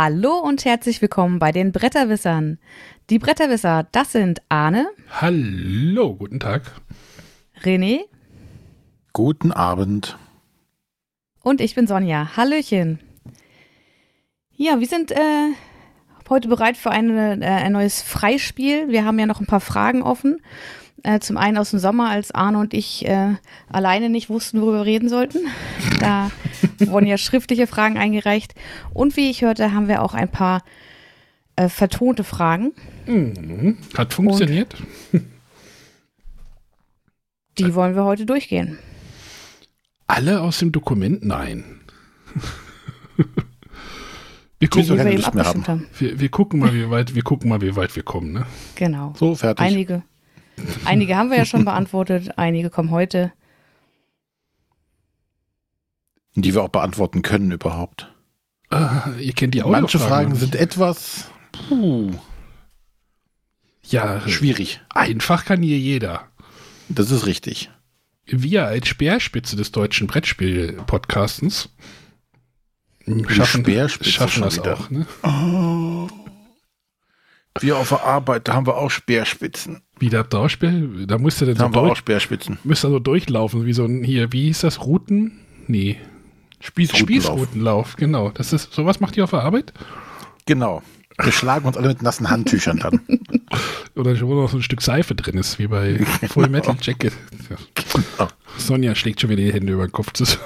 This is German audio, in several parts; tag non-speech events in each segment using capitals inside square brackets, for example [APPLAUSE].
Hallo und herzlich willkommen bei den Bretterwissern. Die Bretterwisser, das sind Arne. Hallo, guten Tag. René. Guten Abend. Und ich bin Sonja. Hallöchen. Ja, wir sind äh, heute bereit für eine, äh, ein neues Freispiel. Wir haben ja noch ein paar Fragen offen. Äh, zum einen aus dem Sommer, als Arne und ich äh, alleine nicht wussten, worüber wir reden sollten. [LAUGHS] Da wurden ja schriftliche Fragen eingereicht. Und wie ich hörte, haben wir auch ein paar äh, vertonte Fragen. Mhm. Hat funktioniert. Und die wollen wir heute durchgehen. Alle aus dem Dokument? Nein. [LAUGHS] Wir gucken, wir. Wir, wir, gucken mal, wie weit, wir gucken mal, wie weit wir kommen, ne? Genau. So, fertig. Einige, einige haben wir ja schon beantwortet, einige kommen heute. Die wir auch beantworten können überhaupt. Uh, ihr kennt die auch. Manche Fragen sind etwas puh, ja schwierig. Einfach kann hier jeder. Das ist richtig. Wir als Speerspitze des deutschen Brettspiel-Podcastens schaffen, schaffen das wieder. auch. Ne? Oh. Wir auf der Arbeit, da haben wir auch Speerspitzen. Wie da auch Speer? Da musst du dann da so haben wir auch Speerspitzen. Müsst also durchlaufen, wie so ein hier, wie hieß das? Routen? Nee. Spießrutenlauf. Spießrutenlauf, genau. Das ist, sowas macht ihr auf der Arbeit? Genau. Wir schlagen uns alle mit nassen Handtüchern dann. [LAUGHS] Oder wo noch so ein Stück Seife drin ist, wie bei Full genau. Metal Jacket. Genau. Sonja schlägt schon wieder die Hände über den Kopf zusammen.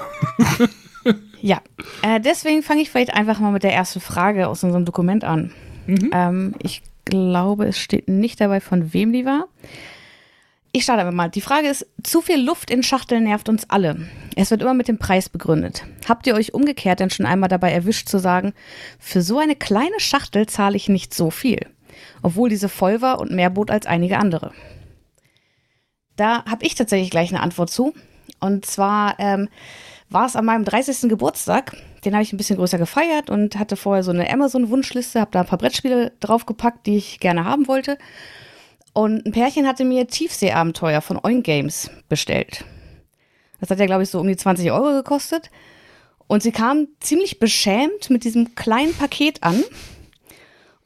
[LAUGHS] ja, äh, deswegen fange ich vielleicht einfach mal mit der ersten Frage aus unserem Dokument an. Mhm. Ähm, ich glaube, es steht nicht dabei, von wem die war. Ich starte aber mal. Die Frage ist, zu viel Luft in Schachteln nervt uns alle. Es wird immer mit dem Preis begründet. Habt ihr euch umgekehrt denn schon einmal dabei erwischt zu sagen, für so eine kleine Schachtel zahle ich nicht so viel, obwohl diese voll war und mehr bot als einige andere? Da habe ich tatsächlich gleich eine Antwort zu. Und zwar ähm, war es an meinem 30. Geburtstag. Den habe ich ein bisschen größer gefeiert und hatte vorher so eine Amazon-Wunschliste, habe da ein paar Brettspiele draufgepackt, die ich gerne haben wollte. Und ein Pärchen hatte mir Tiefseeabenteuer von Oink Games bestellt. Das hat ja, glaube ich, so um die 20 Euro gekostet. Und sie kamen ziemlich beschämt mit diesem kleinen Paket an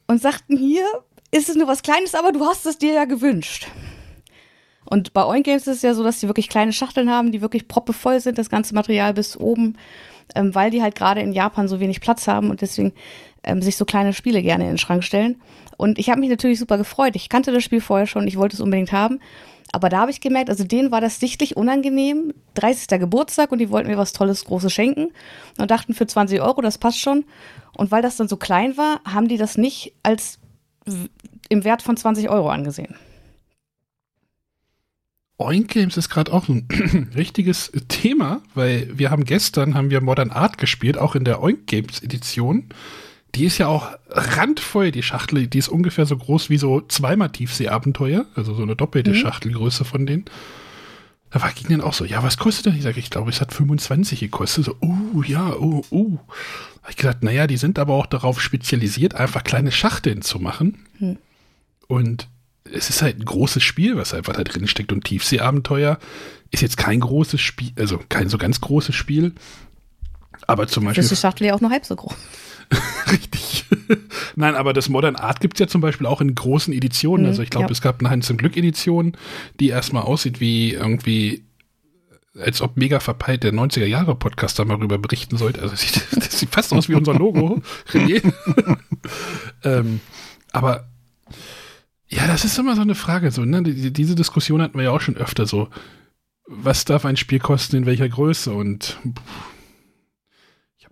und sagten, hier ist es nur was Kleines, aber du hast es dir ja gewünscht. Und bei Oink Games ist es ja so, dass die wirklich kleine Schachteln haben, die wirklich proppevoll sind, das ganze Material bis oben, ähm, weil die halt gerade in Japan so wenig Platz haben und deswegen ähm, sich so kleine Spiele gerne in den Schrank stellen. Und ich habe mich natürlich super gefreut. Ich kannte das Spiel vorher schon, ich wollte es unbedingt haben. Aber da habe ich gemerkt, also denen war das sichtlich unangenehm. 30. Geburtstag und die wollten mir was Tolles, Großes schenken und dachten für 20 Euro, das passt schon. Und weil das dann so klein war, haben die das nicht als im Wert von 20 Euro angesehen. Oink Games ist gerade auch ein [CLEARS THROAT] richtiges Thema, weil wir haben gestern haben wir Modern Art gespielt, auch in der Oink Games Edition. Die ist ja auch randvoll, die Schachtel. Die ist ungefähr so groß wie so zweimal Tiefseeabenteuer. Also so eine doppelte mhm. Schachtelgröße von denen. Da war ging dann auch so, ja, was kostet das? Ich sage, ich glaube, es hat 25 gekostet. So, uh, ja, uh, uh. Hab ich gedacht, naja, die sind aber auch darauf spezialisiert, einfach kleine Schachteln zu machen. Mhm. Und es ist halt ein großes Spiel, was einfach da drin steckt. Und Tiefseeabenteuer ist jetzt kein großes Spiel, also kein so ganz großes Spiel. Aber zum Beispiel. Das ist die Schachtel ja auch nur halb so groß. [LAUGHS] Richtig. [LAUGHS] Nein, aber das Modern Art gibt es ja zum Beispiel auch in großen Editionen. Mhm, also ich glaube, ja. es gab eine Hans zum Glück Edition, die erstmal aussieht wie irgendwie, als ob mega verpeilt der 90er Jahre Podcast da mal rüber berichten sollte. Also [LAUGHS] sieht, das sieht fast aus wie unser Logo. ähm, aber ja, das ist immer so eine Frage. So, ne? Diese Diskussion hatten wir ja auch schon öfter so. Was darf ein Spiel kosten, in welcher Größe? Und pff,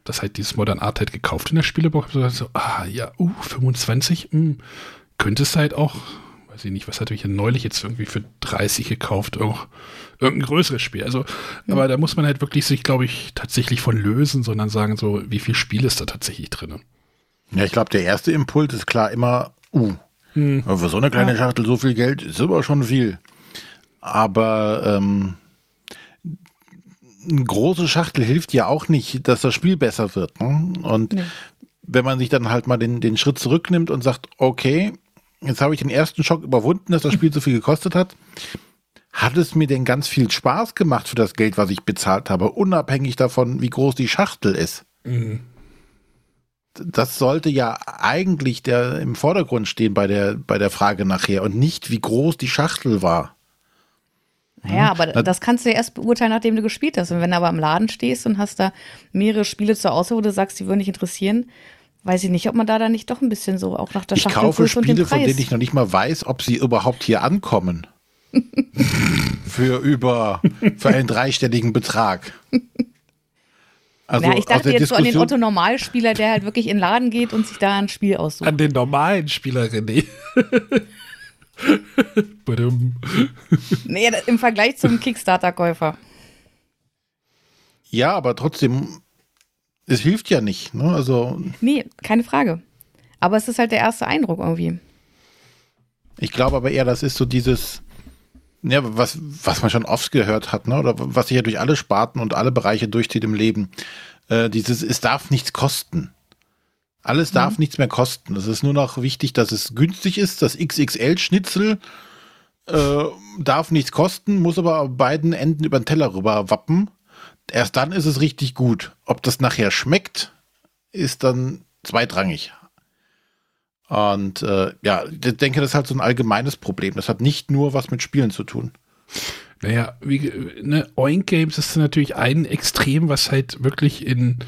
das halt dieses Modern Art halt gekauft in der Spielebox. So, so ah, ja, uh, 25, mh, hm, könnte es halt auch, weiß ich nicht, was hatte ich ja neulich jetzt irgendwie für 30 gekauft, auch irgendein größeres Spiel. Also, ja. aber da muss man halt wirklich sich, glaube ich, tatsächlich von lösen, sondern sagen so, wie viel Spiel ist da tatsächlich drin? Ja, ich glaube, der erste Impuls ist klar immer, uh, hm. für so eine kleine ja. Schachtel so viel Geld ist aber schon viel. Aber ähm, eine große Schachtel hilft ja auch nicht, dass das Spiel besser wird. Ne? Und nee. wenn man sich dann halt mal den, den Schritt zurücknimmt und sagt, okay, jetzt habe ich den ersten Schock überwunden, dass das Spiel so viel gekostet hat, hat es mir denn ganz viel Spaß gemacht für das Geld, was ich bezahlt habe, unabhängig davon, wie groß die Schachtel ist. Mhm. Das sollte ja eigentlich der im Vordergrund stehen bei der, bei der Frage nachher und nicht, wie groß die Schachtel war. Naja, aber Na, das kannst du ja erst beurteilen, nachdem du gespielt hast. Und wenn du aber im Laden stehst und hast da mehrere Spiele zur Auswahl, wo du sagst, die würden dich interessieren, weiß ich nicht, ob man da dann nicht doch ein bisschen so auch nach der Schachtel Ich kaufe Spiele, von denen ich noch nicht mal weiß, ob sie überhaupt hier ankommen. [LAUGHS] für über, für einen dreistelligen Betrag. [LAUGHS] Also ja, ich dachte jetzt Diskussion so an den Otto Normalspieler, der halt wirklich in den Laden geht und sich da ein Spiel aussucht. An den normalen Spieler, René. [LAUGHS] nee, im Vergleich zum Kickstarter-Käufer. Ja, aber trotzdem, es hilft ja nicht. Ne? Also, nee, keine Frage. Aber es ist halt der erste Eindruck irgendwie. Ich glaube aber eher, das ist so dieses, ja, was, was man schon oft gehört hat, ne? oder was sich ja durch alle Sparten und alle Bereiche durchzieht im Leben. Äh, dieses, es darf nichts kosten. Alles darf mhm. nichts mehr kosten. Es ist nur noch wichtig, dass es günstig ist. Das XXL-Schnitzel äh, darf nichts kosten, muss aber beiden Enden über den Teller rüber wappen. Erst dann ist es richtig gut. Ob das nachher schmeckt, ist dann zweitrangig. Und äh, ja, ich denke, das ist halt so ein allgemeines Problem. Das hat nicht nur was mit Spielen zu tun. Naja, wie, ne, Oink Games ist natürlich ein Extrem, was halt wirklich in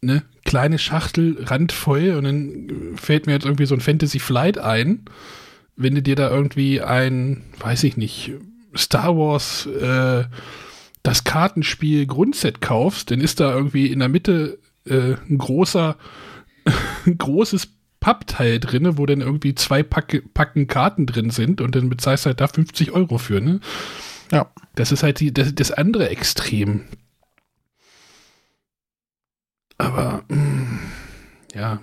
ne, kleine Schachtel randvoll und dann fällt mir jetzt irgendwie so ein Fantasy Flight ein. Wenn du dir da irgendwie ein, weiß ich nicht, Star Wars, äh, das Kartenspiel Grundset kaufst, dann ist da irgendwie in der Mitte äh, ein großer, [LAUGHS] ein großes Pappteil drin, wo dann irgendwie zwei Packe, Packen Karten drin sind und dann bezahlst du halt da 50 Euro für, ne? Ja. Das ist halt die, das, das andere Extrem. Aber, mh, mm, ja.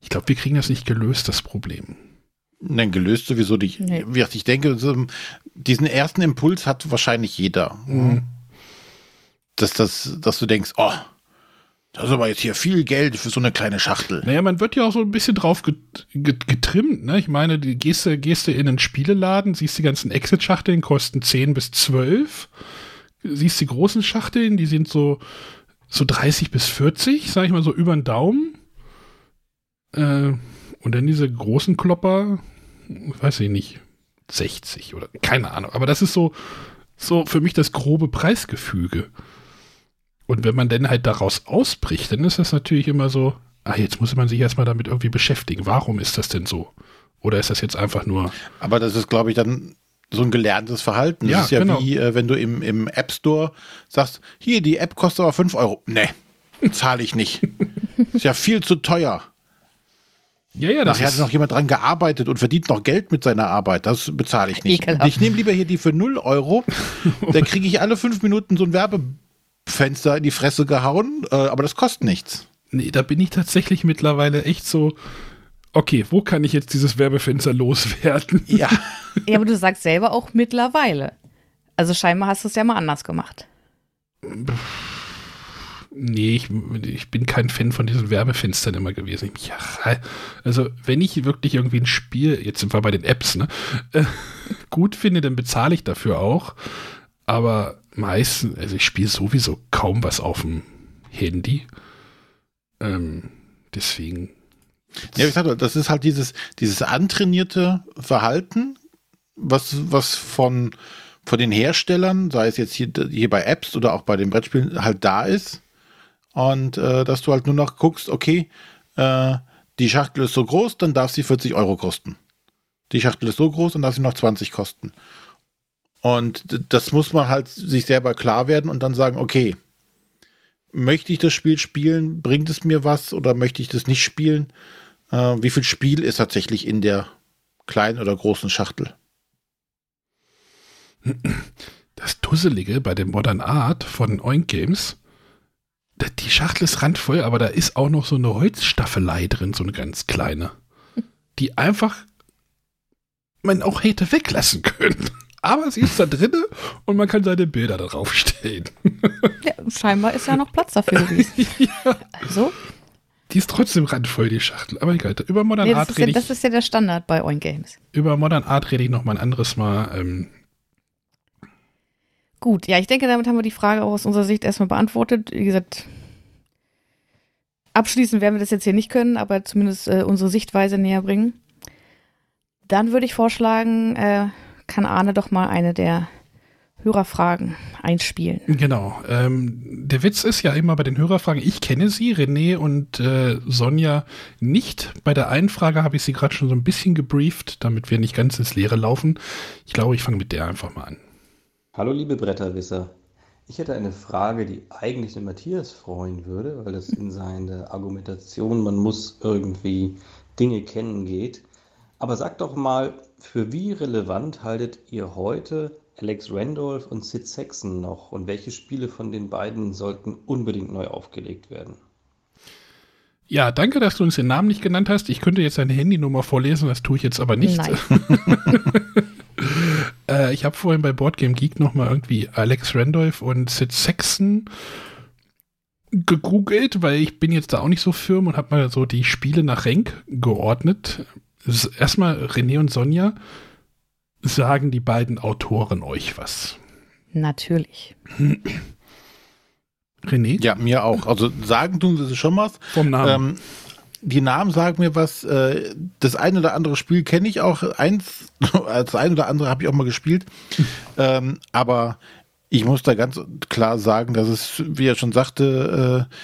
Ich glaube, wir kriegen das nicht gelöst, das Problem. Nein, gelöst sowieso nicht. Nee. Ich denke, diesen ersten Impuls hat wahrscheinlich jeder. Mhm. Dass, das, dass du denkst, oh, das ist aber jetzt hier viel Geld für so eine kleine Schachtel. Naja, man wird ja auch so ein bisschen drauf getrimmt. Ne? Ich meine, die gehst du in einen Spieleladen, siehst die ganzen Exit-Schachteln, kosten 10 bis 12. Siehst die großen Schachteln, die sind so, so 30 bis 40, sag ich mal so über den Daumen. Äh, und dann diese großen Klopper, weiß ich nicht, 60 oder keine Ahnung. Aber das ist so, so für mich das grobe Preisgefüge. Und wenn man dann halt daraus ausbricht, dann ist das natürlich immer so, ah, jetzt muss man sich erstmal damit irgendwie beschäftigen. Warum ist das denn so? Oder ist das jetzt einfach nur. Aber das ist, glaube ich, dann so ein gelerntes Verhalten. Das ja, ist ja genau. wie, äh, wenn du im, im App Store sagst, hier, die App kostet aber 5 Euro. Nee, zahle ich nicht. [LAUGHS] ist ja viel zu teuer. Ja, ja, das Nachher hat noch jemand dran gearbeitet und verdient noch Geld mit seiner Arbeit. Das bezahle ich nicht. Ekelhaft. Ich nehme lieber hier die für 0 Euro. [LAUGHS] da kriege ich alle fünf Minuten so ein Werbe Fenster in die Fresse gehauen, äh, aber das kostet nichts. Nee, da bin ich tatsächlich mittlerweile echt so, okay, wo kann ich jetzt dieses Werbefenster loswerden? [LAUGHS] Ja. [LAUGHS] ja, aber du sagst selber auch mittlerweile. Also scheinbar hast du es ja mal anders gemacht. Nee, ich, ich, bin kein Fan von diesen Werbefenstern immer gewesen. Ja, also, wenn ich wirklich irgendwie ein Spiel, jetzt sind wir bei den Apps, ne, äh, [LAUGHS] gut finde, dann bezahle ich dafür auch. Aber meistens, also ich spiele sowieso kaum was auf dem Handy. Ähm, deswegen. Ja, ich sag, das ist halt dieses, dieses antrainierte Verhalten, was, was von, von den Herstellern, sei es jetzt hier, hier bei Apps oder auch bei den Brettspielen, halt da ist. Und äh, dass du halt nur noch guckst, okay, äh, die Schachtel ist so groß, dann darf sie 40 Euro kosten. Die Schachtel ist so groß, dann darf sie noch 20 kosten. Und das muss man halt sich selber klar werden und dann sagen, okay, möchte ich das Spiel spielen? Bringt es mir was oder möchte ich das nicht spielen? Äh, wie viel Spiel ist tatsächlich in der kleinen oder großen Schachtel? Das Dusselige bei dem Modern Art von Oink Games, die Schachtel ist randvoll, aber da ist auch noch so eine Holzstaffelei drin, so eine ganz kleine, die einfach man auch hätte weglassen können aber sie ist da drinne und man kann seine Bilder darauf stellen. Ja, scheinbar ist ja noch Platz dafür gewesen. [LAUGHS] ja. Also. Die ist trotzdem randvoll, die Schachtel. Aber egal, über Modern nee, Art rede ja, ich. Das ist ja der Standard bei Oin Games. Über Modern Art rede ich noch mal ein anderes Mal. Ähm. Gut, ja, ich denke, damit haben wir die Frage auch aus unserer Sicht erstmal beantwortet. Wie gesagt, abschließen werden wir das jetzt hier nicht können, aber zumindest äh, unsere Sichtweise näher bringen. Dann würde ich vorschlagen, äh, kann Arne doch mal eine der Hörerfragen einspielen. Genau. Ähm, der Witz ist ja immer bei den Hörerfragen, ich kenne sie, René und äh, Sonja nicht. Bei der einen Frage habe ich sie gerade schon so ein bisschen gebrieft, damit wir nicht ganz ins Leere laufen. Ich glaube, ich fange mit der einfach mal an. Hallo liebe Bretterwisser. Ich hätte eine Frage, die eigentlich den Matthias freuen würde, weil es in seine Argumentation, man muss irgendwie Dinge kennen geht. Aber sagt doch mal, für wie relevant haltet ihr heute Alex Randolph und Sid Saxon noch und welche Spiele von den beiden sollten unbedingt neu aufgelegt werden? Ja, danke, dass du uns den Namen nicht genannt hast. Ich könnte jetzt deine Handynummer vorlesen, das tue ich jetzt aber nicht. Nein. [LAUGHS] äh, ich habe vorhin bei Boardgame Geek nochmal irgendwie Alex Randolph und Sid Saxon gegoogelt, weil ich bin jetzt da auch nicht so firm und habe mal so die Spiele nach Rank geordnet. Erstmal René und Sonja sagen die beiden Autoren euch was? Natürlich. [CLEARS THROAT] René? Ja, mir auch. Also sagen tun sie schon was. Vom Namen. Ähm, die Namen sagen mir was. Äh, das eine oder andere Spiel kenne ich auch. Eins, [LAUGHS] das eine oder andere habe ich auch mal gespielt. [LAUGHS] ähm, aber ich muss da ganz klar sagen, dass es, wie er schon sagte, äh,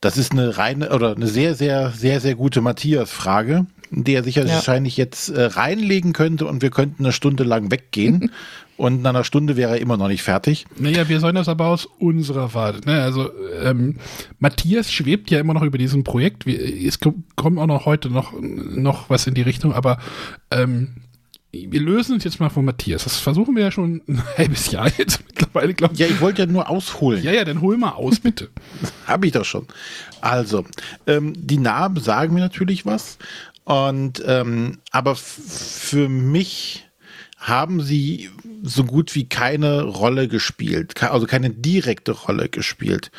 das ist eine reine oder eine sehr, sehr, sehr, sehr gute Matthias-Frage der sich ja. wahrscheinlich jetzt äh, reinlegen könnte und wir könnten eine Stunde lang weggehen [LAUGHS] und nach einer Stunde wäre er immer noch nicht fertig. Naja, wir sollen das aber aus unserer Warte. Ne? Also ähm, Matthias schwebt ja immer noch über diesem Projekt. Es kommt auch noch heute noch, noch was in die Richtung, aber ähm, wir lösen uns jetzt mal von Matthias. Das versuchen wir ja schon ein [LAUGHS] halbes Jahr jetzt mittlerweile, glaube ich. Ja, ich wollte ja nur ausholen. Ja, ja, dann hol mal aus, bitte. [LAUGHS] Habe ich doch schon. Also, ähm, die Namen sagen mir natürlich was. Und ähm, aber für mich haben sie so gut wie keine Rolle gespielt, also keine direkte Rolle gespielt,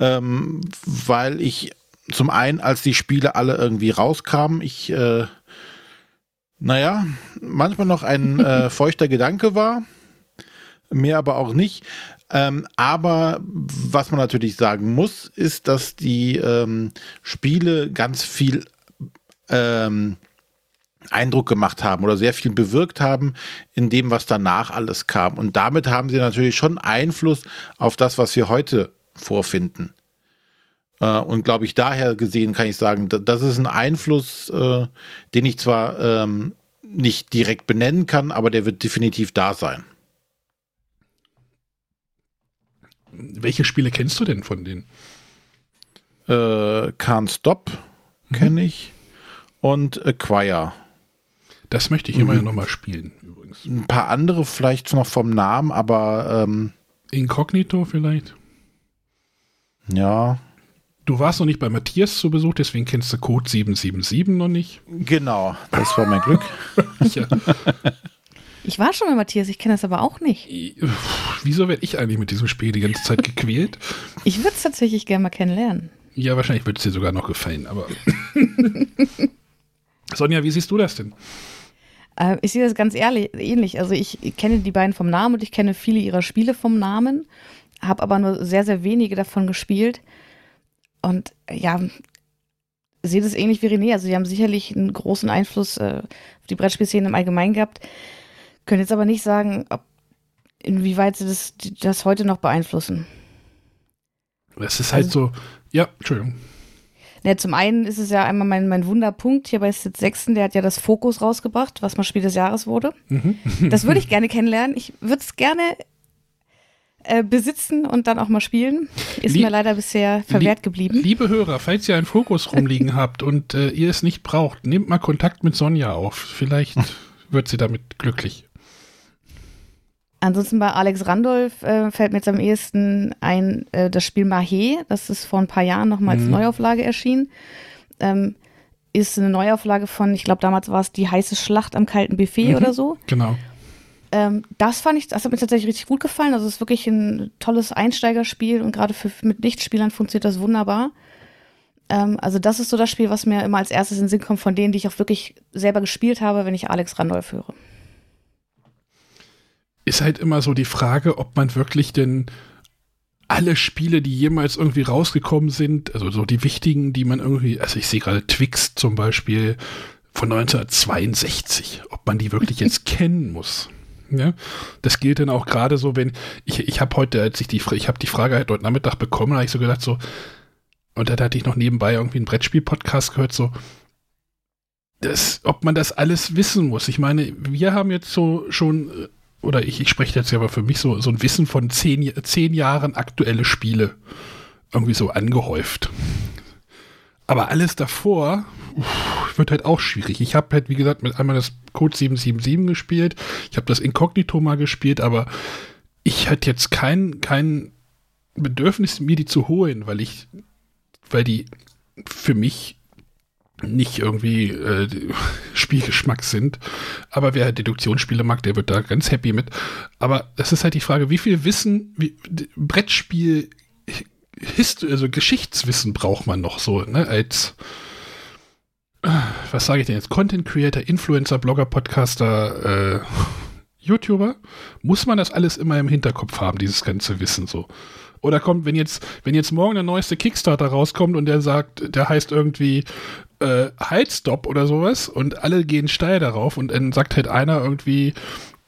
ähm, weil ich zum einen, als die Spiele alle irgendwie rauskamen, ich äh, naja, manchmal noch ein [LAUGHS] äh, feuchter Gedanke war, mehr aber auch nicht. Ähm, aber was man natürlich sagen muss, ist, dass die ähm, Spiele ganz viel ähm, Eindruck gemacht haben oder sehr viel bewirkt haben in dem, was danach alles kam. Und damit haben sie natürlich schon Einfluss auf das, was wir heute vorfinden. Äh, und glaube ich, daher gesehen kann ich sagen, das ist ein Einfluss, äh, den ich zwar ähm, nicht direkt benennen kann, aber der wird definitiv da sein. Welche Spiele kennst du denn von denen? Äh, Can't Stop kenne mhm. ich und Acquire. Das möchte ich immer mhm. ja nochmal spielen, übrigens. Ein paar andere vielleicht noch vom Namen, aber. Ähm, Inkognito vielleicht? Ja. Du warst noch nicht bei Matthias zu Besuch, deswegen kennst du Code 777 noch nicht. Genau, das war mein Glück. [LAUGHS] ja. Ich war schon bei Matthias, ich kenne das aber auch nicht. Wieso werde ich eigentlich mit diesem Spiel die ganze Zeit gequält? Ich würde es tatsächlich gerne mal kennenlernen. Ja, wahrscheinlich würde es dir sogar noch gefallen, aber. [LAUGHS] Sonja, wie siehst du das denn? Äh, ich sehe das ganz ehrlich, ähnlich. Also ich kenne die beiden vom Namen und ich kenne viele ihrer Spiele vom Namen, habe aber nur sehr, sehr wenige davon gespielt. Und ja, sehe das ähnlich wie René. Also die haben sicherlich einen großen Einfluss äh, auf die Brettspielszene im Allgemeinen gehabt. Können jetzt aber nicht sagen, ob, inwieweit sie das, das heute noch beeinflussen. Es ist halt also, so, ja, Entschuldigung. Ja, zum einen ist es ja einmal mein, mein Wunderpunkt hier bei Sid Sechsten, der hat ja das Fokus rausgebracht, was mal Spiel des Jahres wurde. Mhm. Das würde ich [LAUGHS] gerne kennenlernen. Ich würde es gerne äh, besitzen und dann auch mal spielen. Ist Lieb, mir leider bisher verwehrt geblieben. Liebe Hörer, falls ihr einen Fokus rumliegen [LAUGHS] habt und äh, ihr es nicht braucht, nehmt mal Kontakt mit Sonja auf. Vielleicht [LAUGHS] wird sie damit glücklich. Ansonsten bei Alex Randolph äh, fällt mir jetzt am ehesten ein äh, das Spiel Mahé. Das ist vor ein paar Jahren nochmal als mhm. Neuauflage erschienen. Ähm, ist eine Neuauflage von, ich glaube, damals war es die heiße Schlacht am kalten Buffet mhm. oder so. Genau. Ähm, das fand ich, das hat mir tatsächlich richtig gut gefallen. Also es ist wirklich ein tolles Einsteigerspiel und gerade für, mit Nichtspielern funktioniert das wunderbar. Ähm, also das ist so das Spiel, was mir immer als erstes in den Sinn kommt von denen, die ich auch wirklich selber gespielt habe, wenn ich Alex Randolph höre ist halt immer so die Frage, ob man wirklich denn alle Spiele, die jemals irgendwie rausgekommen sind, also so die wichtigen, die man irgendwie, also ich sehe gerade Twix zum Beispiel von 1962, ob man die wirklich jetzt [LAUGHS] kennen muss. Ja, das gilt dann auch gerade so, wenn ich, ich habe heute, als ich die, ich habe die Frage halt heute Nachmittag bekommen, habe ich so gedacht so, und dann hatte ich noch nebenbei irgendwie einen Brettspiel-Podcast gehört, so, das, ob man das alles wissen muss. Ich meine, wir haben jetzt so schon, oder ich, ich spreche jetzt ja aber für mich so, so ein Wissen von zehn, zehn Jahren aktuelle Spiele irgendwie so angehäuft. Aber alles davor uff, wird halt auch schwierig. Ich habe halt, wie gesagt, mit einmal das Code 777 gespielt. Ich habe das Inkognito mal gespielt, aber ich hatte jetzt kein, kein Bedürfnis, mir die zu holen, weil ich, weil die für mich nicht irgendwie äh, Spielgeschmack sind. Aber wer Deduktionsspiele mag, der wird da ganz happy mit. Aber es ist halt die Frage, wie viel Wissen, wie, Brettspiel Hist also Geschichtswissen braucht man noch so, ne, als was sage ich denn jetzt? Content Creator, Influencer, Blogger, Podcaster, äh, YouTuber? Muss man das alles immer im Hinterkopf haben, dieses ganze Wissen so? Oder kommt, wenn jetzt, wenn jetzt morgen der neueste Kickstarter rauskommt und der sagt, der heißt irgendwie äh, Heizstop oder sowas und alle gehen steil darauf und dann sagt halt einer irgendwie,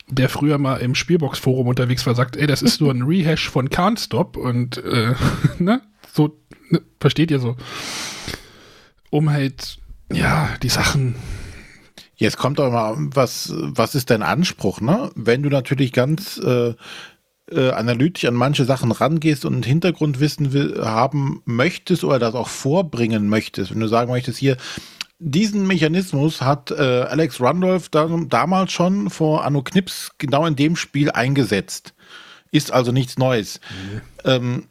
der früher mal im Spielbox-Forum unterwegs war, sagt, ey, das ist nur ein [LAUGHS] Rehash von Can't Stop und äh, [LAUGHS] ne, so, ne, versteht ihr so? Um halt, ja, die Sachen. Jetzt kommt doch mal, was, was ist dein Anspruch, ne? Wenn du natürlich ganz äh, äh, analytisch an manche Sachen rangehst und Hintergrundwissen will, haben möchtest oder das auch vorbringen möchtest, wenn du sagen möchtest, hier, diesen Mechanismus hat äh, Alex Randolph da, damals schon vor Anno Knips genau in dem Spiel eingesetzt. Ist also nichts Neues. Mhm. Ähm,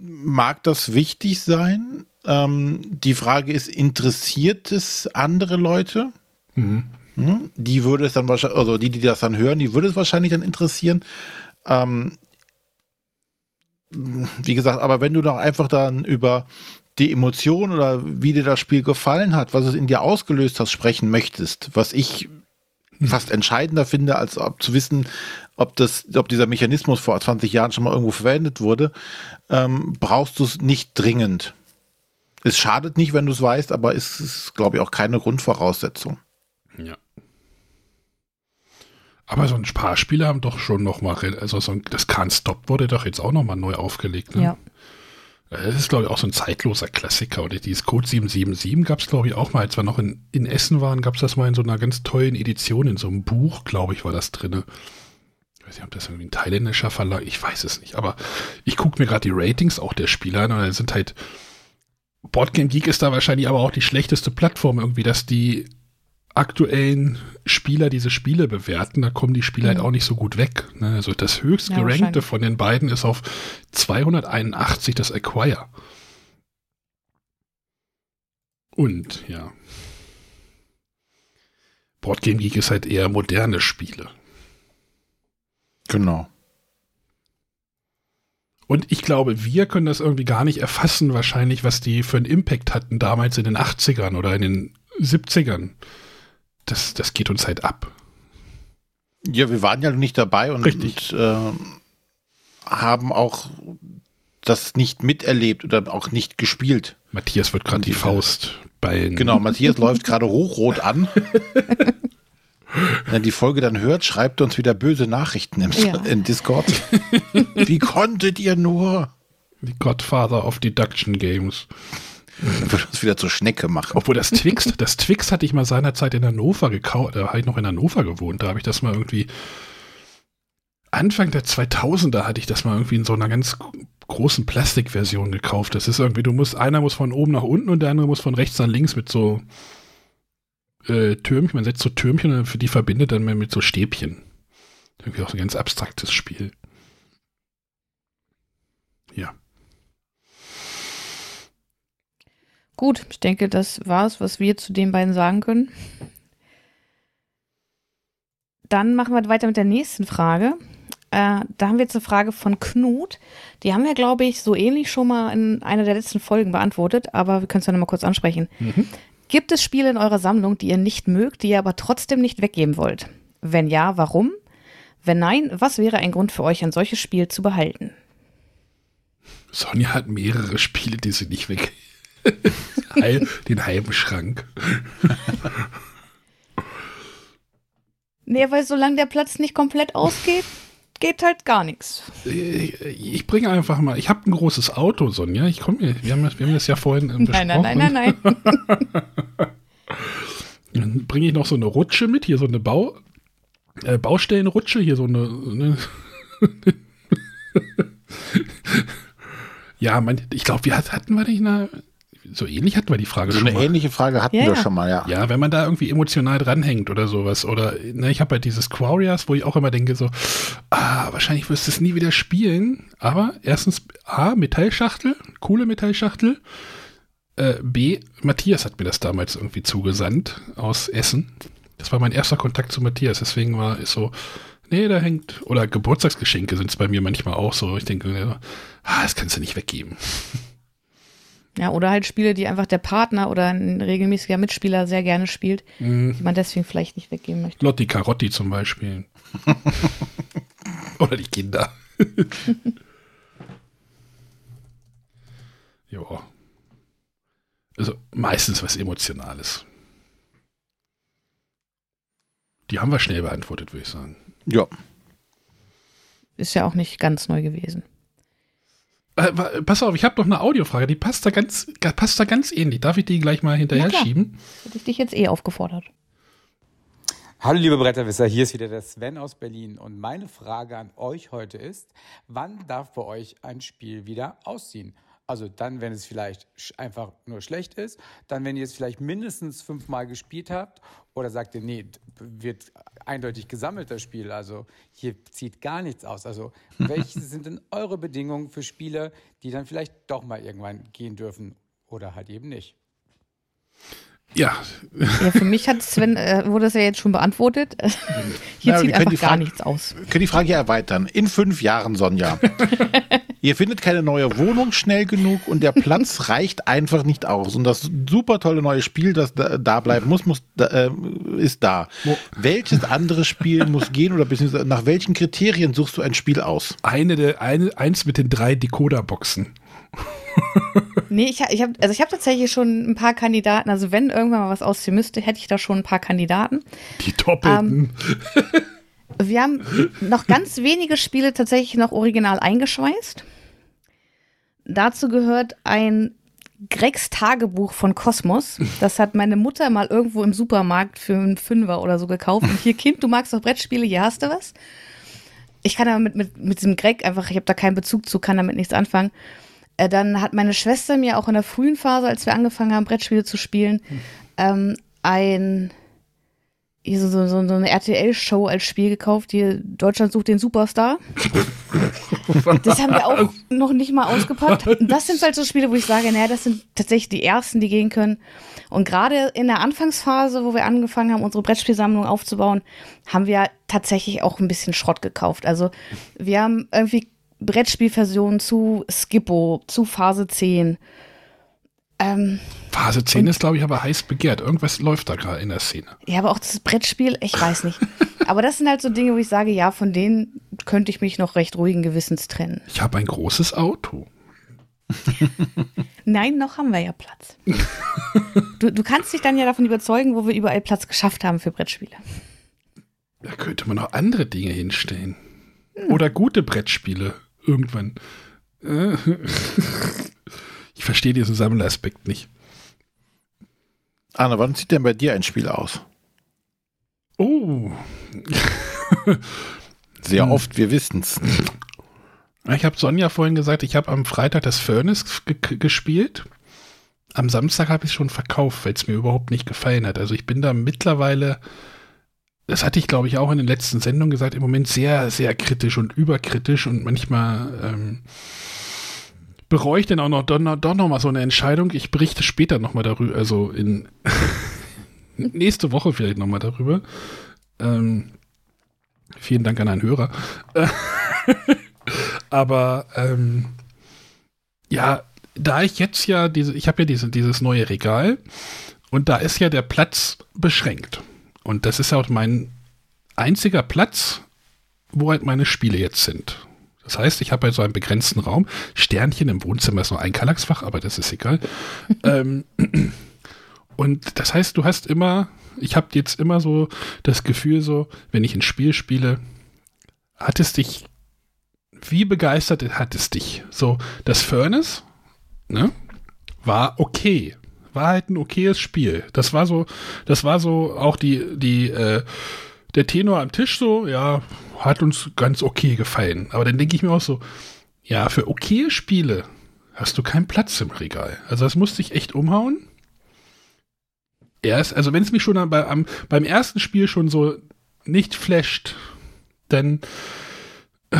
mag das wichtig sein? Ähm, die Frage ist, interessiert es andere Leute? Mhm. Hm? Die würde es dann wahrscheinlich, also die, die das dann hören, die würde es wahrscheinlich dann interessieren. Ähm, wie gesagt, aber wenn du doch einfach dann über die Emotion oder wie dir das Spiel gefallen hat, was es in dir ausgelöst hat, sprechen möchtest, was ich fast entscheidender finde, als ob zu wissen, ob das, ob dieser Mechanismus vor 20 Jahren schon mal irgendwo verwendet wurde, ähm, brauchst du es nicht dringend. Es schadet nicht, wenn du es weißt, aber es ist, glaube ich, auch keine Grundvoraussetzung. Ja. Aber so ein paar Spiele haben doch schon noch mal, also so ein, das Can't Stop wurde doch jetzt auch noch mal neu aufgelegt. Ne? Ja. Das ist, glaube ich, auch so ein zeitloser Klassiker. Oder dieses Code 777 gab es, glaube ich, auch mal, als wir noch in, in Essen waren, gab es das mal in so einer ganz tollen Edition, in so einem Buch, glaube ich, war das drin. Ich weiß nicht, ob das irgendwie ein thailändischer Verlag, ich weiß es nicht. Aber ich gucke mir gerade die Ratings auch der Spieler an und da sind halt Boardgame Geek ist da wahrscheinlich aber auch die schlechteste Plattform irgendwie, dass die aktuellen Spieler diese Spiele bewerten, da kommen die Spieler halt mhm. halt auch nicht so gut weg. Ne? Also das höchst ja, gerankte von den beiden ist auf 281 das Acquire. Und ja. Boardgame Geek ist halt eher moderne Spiele. Genau. Und ich glaube, wir können das irgendwie gar nicht erfassen, wahrscheinlich, was die für einen Impact hatten damals in den 80ern oder in den 70ern das, das geht uns halt ab. Ja, wir waren ja nicht dabei und, und äh, haben auch das nicht miterlebt oder auch nicht gespielt. Matthias wird gerade die Faust ballen. Genau, Matthias [LAUGHS] läuft gerade hochrot an. [LAUGHS] Wenn er die Folge dann hört, schreibt uns wieder böse Nachrichten im, ja. in Discord. Wie konntet ihr nur? Die Godfather of Deduction Games. Würde uns wieder zur Schnecke machen. Obwohl das Twix, das Twix hatte ich mal seinerzeit in Hannover gekauft, da habe ich noch in Hannover gewohnt, da habe ich das mal irgendwie Anfang der 2000er hatte ich das mal irgendwie in so einer ganz großen Plastikversion gekauft. Das ist irgendwie, du musst, einer muss von oben nach unten und der andere muss von rechts nach links mit so äh, Türmchen, man setzt so Türmchen und für die verbindet dann mit so Stäbchen. Irgendwie auch so ein ganz abstraktes Spiel. Ja. Gut, ich denke, das war es, was wir zu den beiden sagen können. Dann machen wir weiter mit der nächsten Frage. Äh, da haben wir jetzt eine Frage von Knut. Die haben wir, glaube ich, so ähnlich schon mal in einer der letzten Folgen beantwortet, aber wir können es ja nochmal kurz ansprechen. Mhm. Gibt es Spiele in eurer Sammlung, die ihr nicht mögt, die ihr aber trotzdem nicht weggeben wollt? Wenn ja, warum? Wenn nein, was wäre ein Grund für euch, ein solches Spiel zu behalten? Sonja hat mehrere Spiele, die sie nicht weg. [LAUGHS] Den halben Schrank. Nee, weil solange der Platz nicht komplett ausgeht, geht halt gar nichts. Ich bringe einfach mal, ich habe ein großes Auto, Sonja. Ich komme, wir wir haben das ja vorhin besprochen. Nein, nein, nein, nein, nein. Dann bringe ich noch so eine Rutsche mit, hier so eine Bau, äh, Baustellenrutsche, hier so eine. eine [LAUGHS] ja, mein, ich glaube, wir hatten wir nicht eine, so ähnlich hatten wir die Frage so schon eine mal. ähnliche Frage hatten Ja, wir ja. schon mal, ja. Ja, wenn man da irgendwie emotional dranhängt oder sowas. Oder ne, ich habe halt dieses Quarias, wo ich auch immer denke, so, ah, wahrscheinlich wirst du es nie wieder spielen. Aber erstens, A, Metallschachtel, coole Metallschachtel. Äh, B, Matthias hat mir das damals irgendwie zugesandt aus Essen. Das war mein erster Kontakt zu Matthias, deswegen war es so, nee, da hängt, oder Geburtstagsgeschenke sind es bei mir manchmal auch so. Ich denke, ja, ah, das kannst du nicht weggeben. [LAUGHS] Ja, oder halt Spiele, die einfach der Partner oder ein regelmäßiger Mitspieler sehr gerne spielt, Mhm. die man deswegen vielleicht nicht weggeben möchte. Lotti Carotti zum Beispiel. [LAUGHS] Oder die Kinder. [LAUGHS] ja. Also meistens was Emotionales. Die haben wir schnell beantwortet, würde ich sagen. Ja. Ist ja auch nicht ganz neu gewesen. Äh, pass auf, ich habe noch eine Audiofrage, die passt da ganz, ga- passt da ganz ähnlich. Darf ich die gleich mal hinterher klar. schieben? Hätte ich dich jetzt eh aufgefordert. Hallo liebe Bretterwisser, hier ist wieder der Sven aus Berlin und meine Frage an euch heute ist, wann darf bei euch ein Spiel wieder ausziehen? Also dann, wenn es vielleicht einfach nur schlecht ist, dann, wenn ihr es vielleicht mindestens fünfmal gespielt habt oder sagt ihr, nee, wird eindeutig gesammelt das Spiel, also hier zieht gar nichts aus. Also [LAUGHS] welche sind denn eure Bedingungen für Spiele, die dann vielleicht doch mal irgendwann gehen dürfen oder halt eben nicht? Ja, Ja, für mich hat Sven, äh, wurde das ja jetzt schon beantwortet. [LAUGHS] Hier wir zieht einfach die gar Frage- nichts aus. Wir können die Frage ja erweitern. In fünf Jahren, Sonja. [LAUGHS] Ihr findet keine neue Wohnung schnell genug und der Platz [LAUGHS] reicht einfach nicht aus. Und das super tolle neue Spiel, das da, da bleiben muss, muss da, äh, ist da. Welches andere Spiel muss gehen oder beziehungsweise nach welchen Kriterien suchst du ein Spiel aus? eine der, eine, eins mit den drei Decoder-Boxen. Nee, ich, ich habe also ich hab tatsächlich schon ein paar Kandidaten. Also wenn irgendwann mal was ausziehen müsste, hätte ich da schon ein paar Kandidaten. Die doppelten. Wir haben noch ganz wenige Spiele tatsächlich noch original eingeschweißt. Dazu gehört ein Gregs Tagebuch von Kosmos. Das hat meine Mutter mal irgendwo im Supermarkt für einen Fünfer oder so gekauft. Und hier, Kind, du magst doch Brettspiele, hier hast du was. Ich kann aber mit, mit, mit diesem Greg einfach, ich habe da keinen Bezug zu, kann damit nichts anfangen. Äh, dann hat meine Schwester mir auch in der frühen Phase, als wir angefangen haben, Brettspiele zu spielen, ähm, ein so, so, so eine RTL-Show als Spiel gekauft, die Deutschland sucht den Superstar. [LAUGHS] Das haben wir auch noch nicht mal ausgepackt. Und das sind halt so Spiele, wo ich sage, naja, das sind tatsächlich die ersten, die gehen können. Und gerade in der Anfangsphase, wo wir angefangen haben, unsere Brettspielsammlung aufzubauen, haben wir tatsächlich auch ein bisschen Schrott gekauft. Also wir haben irgendwie Brettspielversionen zu Skippo, zu Phase 10. Ähm, Phase 10 ist, glaube ich, aber heiß begehrt. Irgendwas läuft da gerade in der Szene. Ja, aber auch das Brettspiel, ich weiß nicht. [LAUGHS] aber das sind halt so Dinge, wo ich sage, ja, von denen könnte ich mich noch recht ruhigen Gewissens trennen. Ich habe ein großes Auto. [LAUGHS] Nein, noch haben wir ja Platz. du, du kannst dich dann ja davon überzeugen, wo wir überall Platz geschafft haben für Brettspiele. Da könnte man noch andere Dinge hinstellen. Oder gute Brettspiele. Irgendwann. Äh. [LAUGHS] Ich verstehe diesen Sammelaspekt nicht. Anna, wann sieht denn bei dir ein Spiel aus? Oh. [LAUGHS] Sehr Hm. oft, wir wissen's. Ich habe Sonja vorhin gesagt, ich habe am Freitag das Furnace ge gespielt. Am Samstag habe ich es schon verkauft, weil es mir überhaupt nicht gefallen hat. Also ich bin da mittlerweile, das hatte ich glaube ich auch in den letzten Sendungen gesagt, im Moment sehr, sehr kritisch und überkritisch und manchmal ähm, bereue ich dann auch noch, doch, doch noch so eine Entscheidung. Ich berichte später noch mal darüber, also in [LAUGHS] nächste Woche vielleicht noch mal darüber. Ähm, vielen Dank an einen Hörer. [LAUGHS] Aber ähm, ja, da ich jetzt ja diese, ich habe ja diese, dieses neue Regal und da ist ja der Platz beschränkt. Und das ist ja auch mein einziger Platz, wo halt meine Spiele jetzt sind. Das heißt, ich habe bei so einem begrenzten Raum, Sternchen im Wohnzimmer ist nur ein Kallaxfach, aber das ist egal. [LAUGHS] ähm, und das heißt, du hast immer, ich habe jetzt immer so das Gefühl, so, wenn ich ein Spiel spiele, hat es dich, wie begeistert hat es dich? So, das Furnace, ne, war okay. War halt ein okayes Spiel. Das war so, das war so auch die, die, äh, der Tenor am Tisch so, ja, hat uns ganz okay gefallen. Aber dann denke ich mir auch so, ja, für okaye Spiele hast du keinen Platz im Regal. Also das musste ich echt umhauen. Erst, also wenn es mich schon bei, am, beim ersten Spiel schon so nicht flasht, dann äh,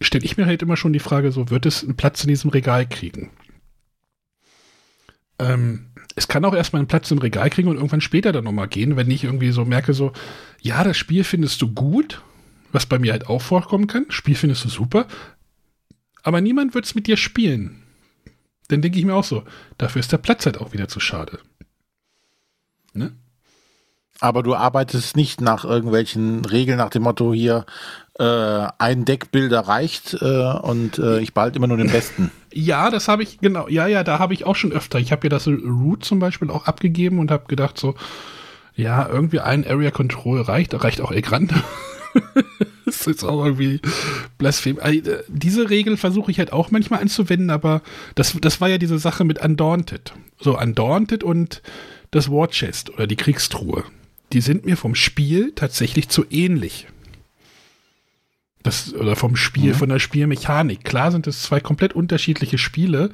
stelle ich mir halt immer schon die Frage, so wird es einen Platz in diesem Regal kriegen? Ähm, es kann auch erstmal einen Platz im Regal kriegen und irgendwann später dann nochmal gehen, wenn ich irgendwie so merke, so, ja, das Spiel findest du gut, was bei mir halt auch vorkommen kann. Spiel findest du super, aber niemand wird es mit dir spielen. Dann denke ich mir auch so, dafür ist der Platz halt auch wieder zu schade. Ne? Aber du arbeitest nicht nach irgendwelchen Regeln nach dem Motto hier, äh, ein Deckbilder reicht äh, und äh, ich behalte immer nur den besten. [LAUGHS] Ja, das habe ich, genau, ja, ja, da habe ich auch schon öfter. Ich habe ja das Root zum Beispiel auch abgegeben und habe gedacht so, ja, irgendwie ein Area Control reicht, reicht auch Egrand. [LAUGHS] das ist auch irgendwie Blasphemie. Also, diese Regel versuche ich halt auch manchmal anzuwenden, aber das, das war ja diese Sache mit Undaunted. So, Undaunted und das War Chest oder die Kriegstruhe. Die sind mir vom Spiel tatsächlich zu ähnlich. Das, oder vom Spiel, mhm. von der Spielmechanik. Klar sind es zwei komplett unterschiedliche Spiele,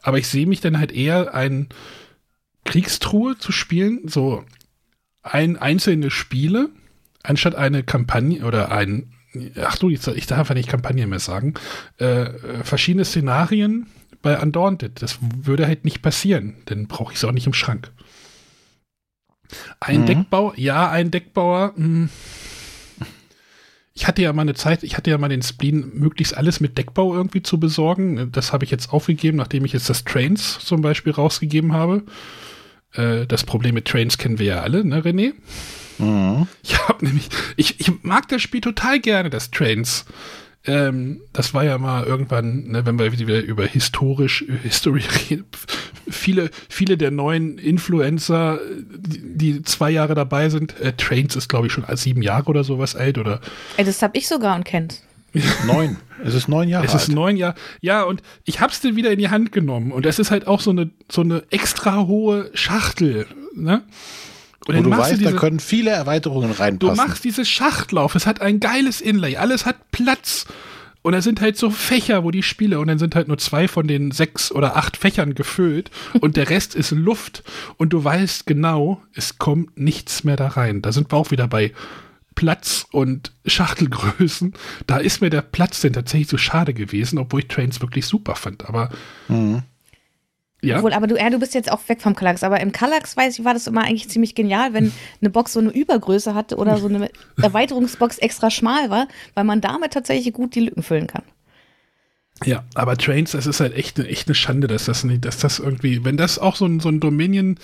aber ich sehe mich dann halt eher ein Kriegstruhe zu spielen, so ein einzelne Spiele, anstatt eine Kampagne oder ein, ach du, ich, darf einfach nicht Kampagne mehr sagen, äh, verschiedene Szenarien bei Undaunted. Das würde halt nicht passieren, denn brauche ich es auch nicht im Schrank. Ein mhm. Deckbauer, ja, ein Deckbauer, mh, hm, ich hatte ja mal eine Zeit, ich hatte ja mal den Spleen, möglichst alles mit Deckbau irgendwie zu besorgen. Das habe ich jetzt aufgegeben, nachdem ich jetzt das Trains zum Beispiel rausgegeben habe. Äh, das Problem mit Trains kennen wir ja alle, ne, René? Mhm. Ich habe nämlich, ich, ich mag das Spiel total gerne, das Trains. Ähm, das war ja mal irgendwann, ne, wenn wir wieder über historisch, History [LAUGHS] reden, viele, viele der neuen Influencer, die, die zwei Jahre dabei sind, äh, Trains ist glaube ich schon sieben Jahre oder sowas alt oder. Ey, das habe ich sogar und kennt. [LAUGHS] Neun. Es ist neun Jahre alt. Es ist neun Jahre. Ja, und ich hab's dir wieder in die Hand genommen. Und es ist halt auch so eine, so eine extra hohe Schachtel. Ne? Und du weißt, diese, da können viele Erweiterungen reinpassen. Du machst dieses Schachtlauf, es hat ein geiles Inlay, alles hat Platz. Und da sind halt so Fächer, wo die Spiele, und dann sind halt nur zwei von den sechs oder acht Fächern gefüllt [LAUGHS] und der Rest ist Luft. Und du weißt genau, es kommt nichts mehr da rein. Da sind wir auch wieder bei Platz und Schachtelgrößen. Da ist mir der Platz denn tatsächlich so schade gewesen, obwohl ich Trains wirklich super fand. Aber mhm. Ja. Obwohl, aber du, ja, du bist jetzt auch weg vom Kallax. Aber im Kallax, weiß ich, war das immer eigentlich ziemlich genial, wenn eine Box so eine Übergröße hatte oder so eine [LAUGHS] Erweiterungsbox extra schmal war, weil man damit tatsächlich gut die Lücken füllen kann. Ja, aber Trains, das ist halt echt, echt eine Schande, dass das nicht, dass das irgendwie, wenn das auch so ein, so ein Dominion,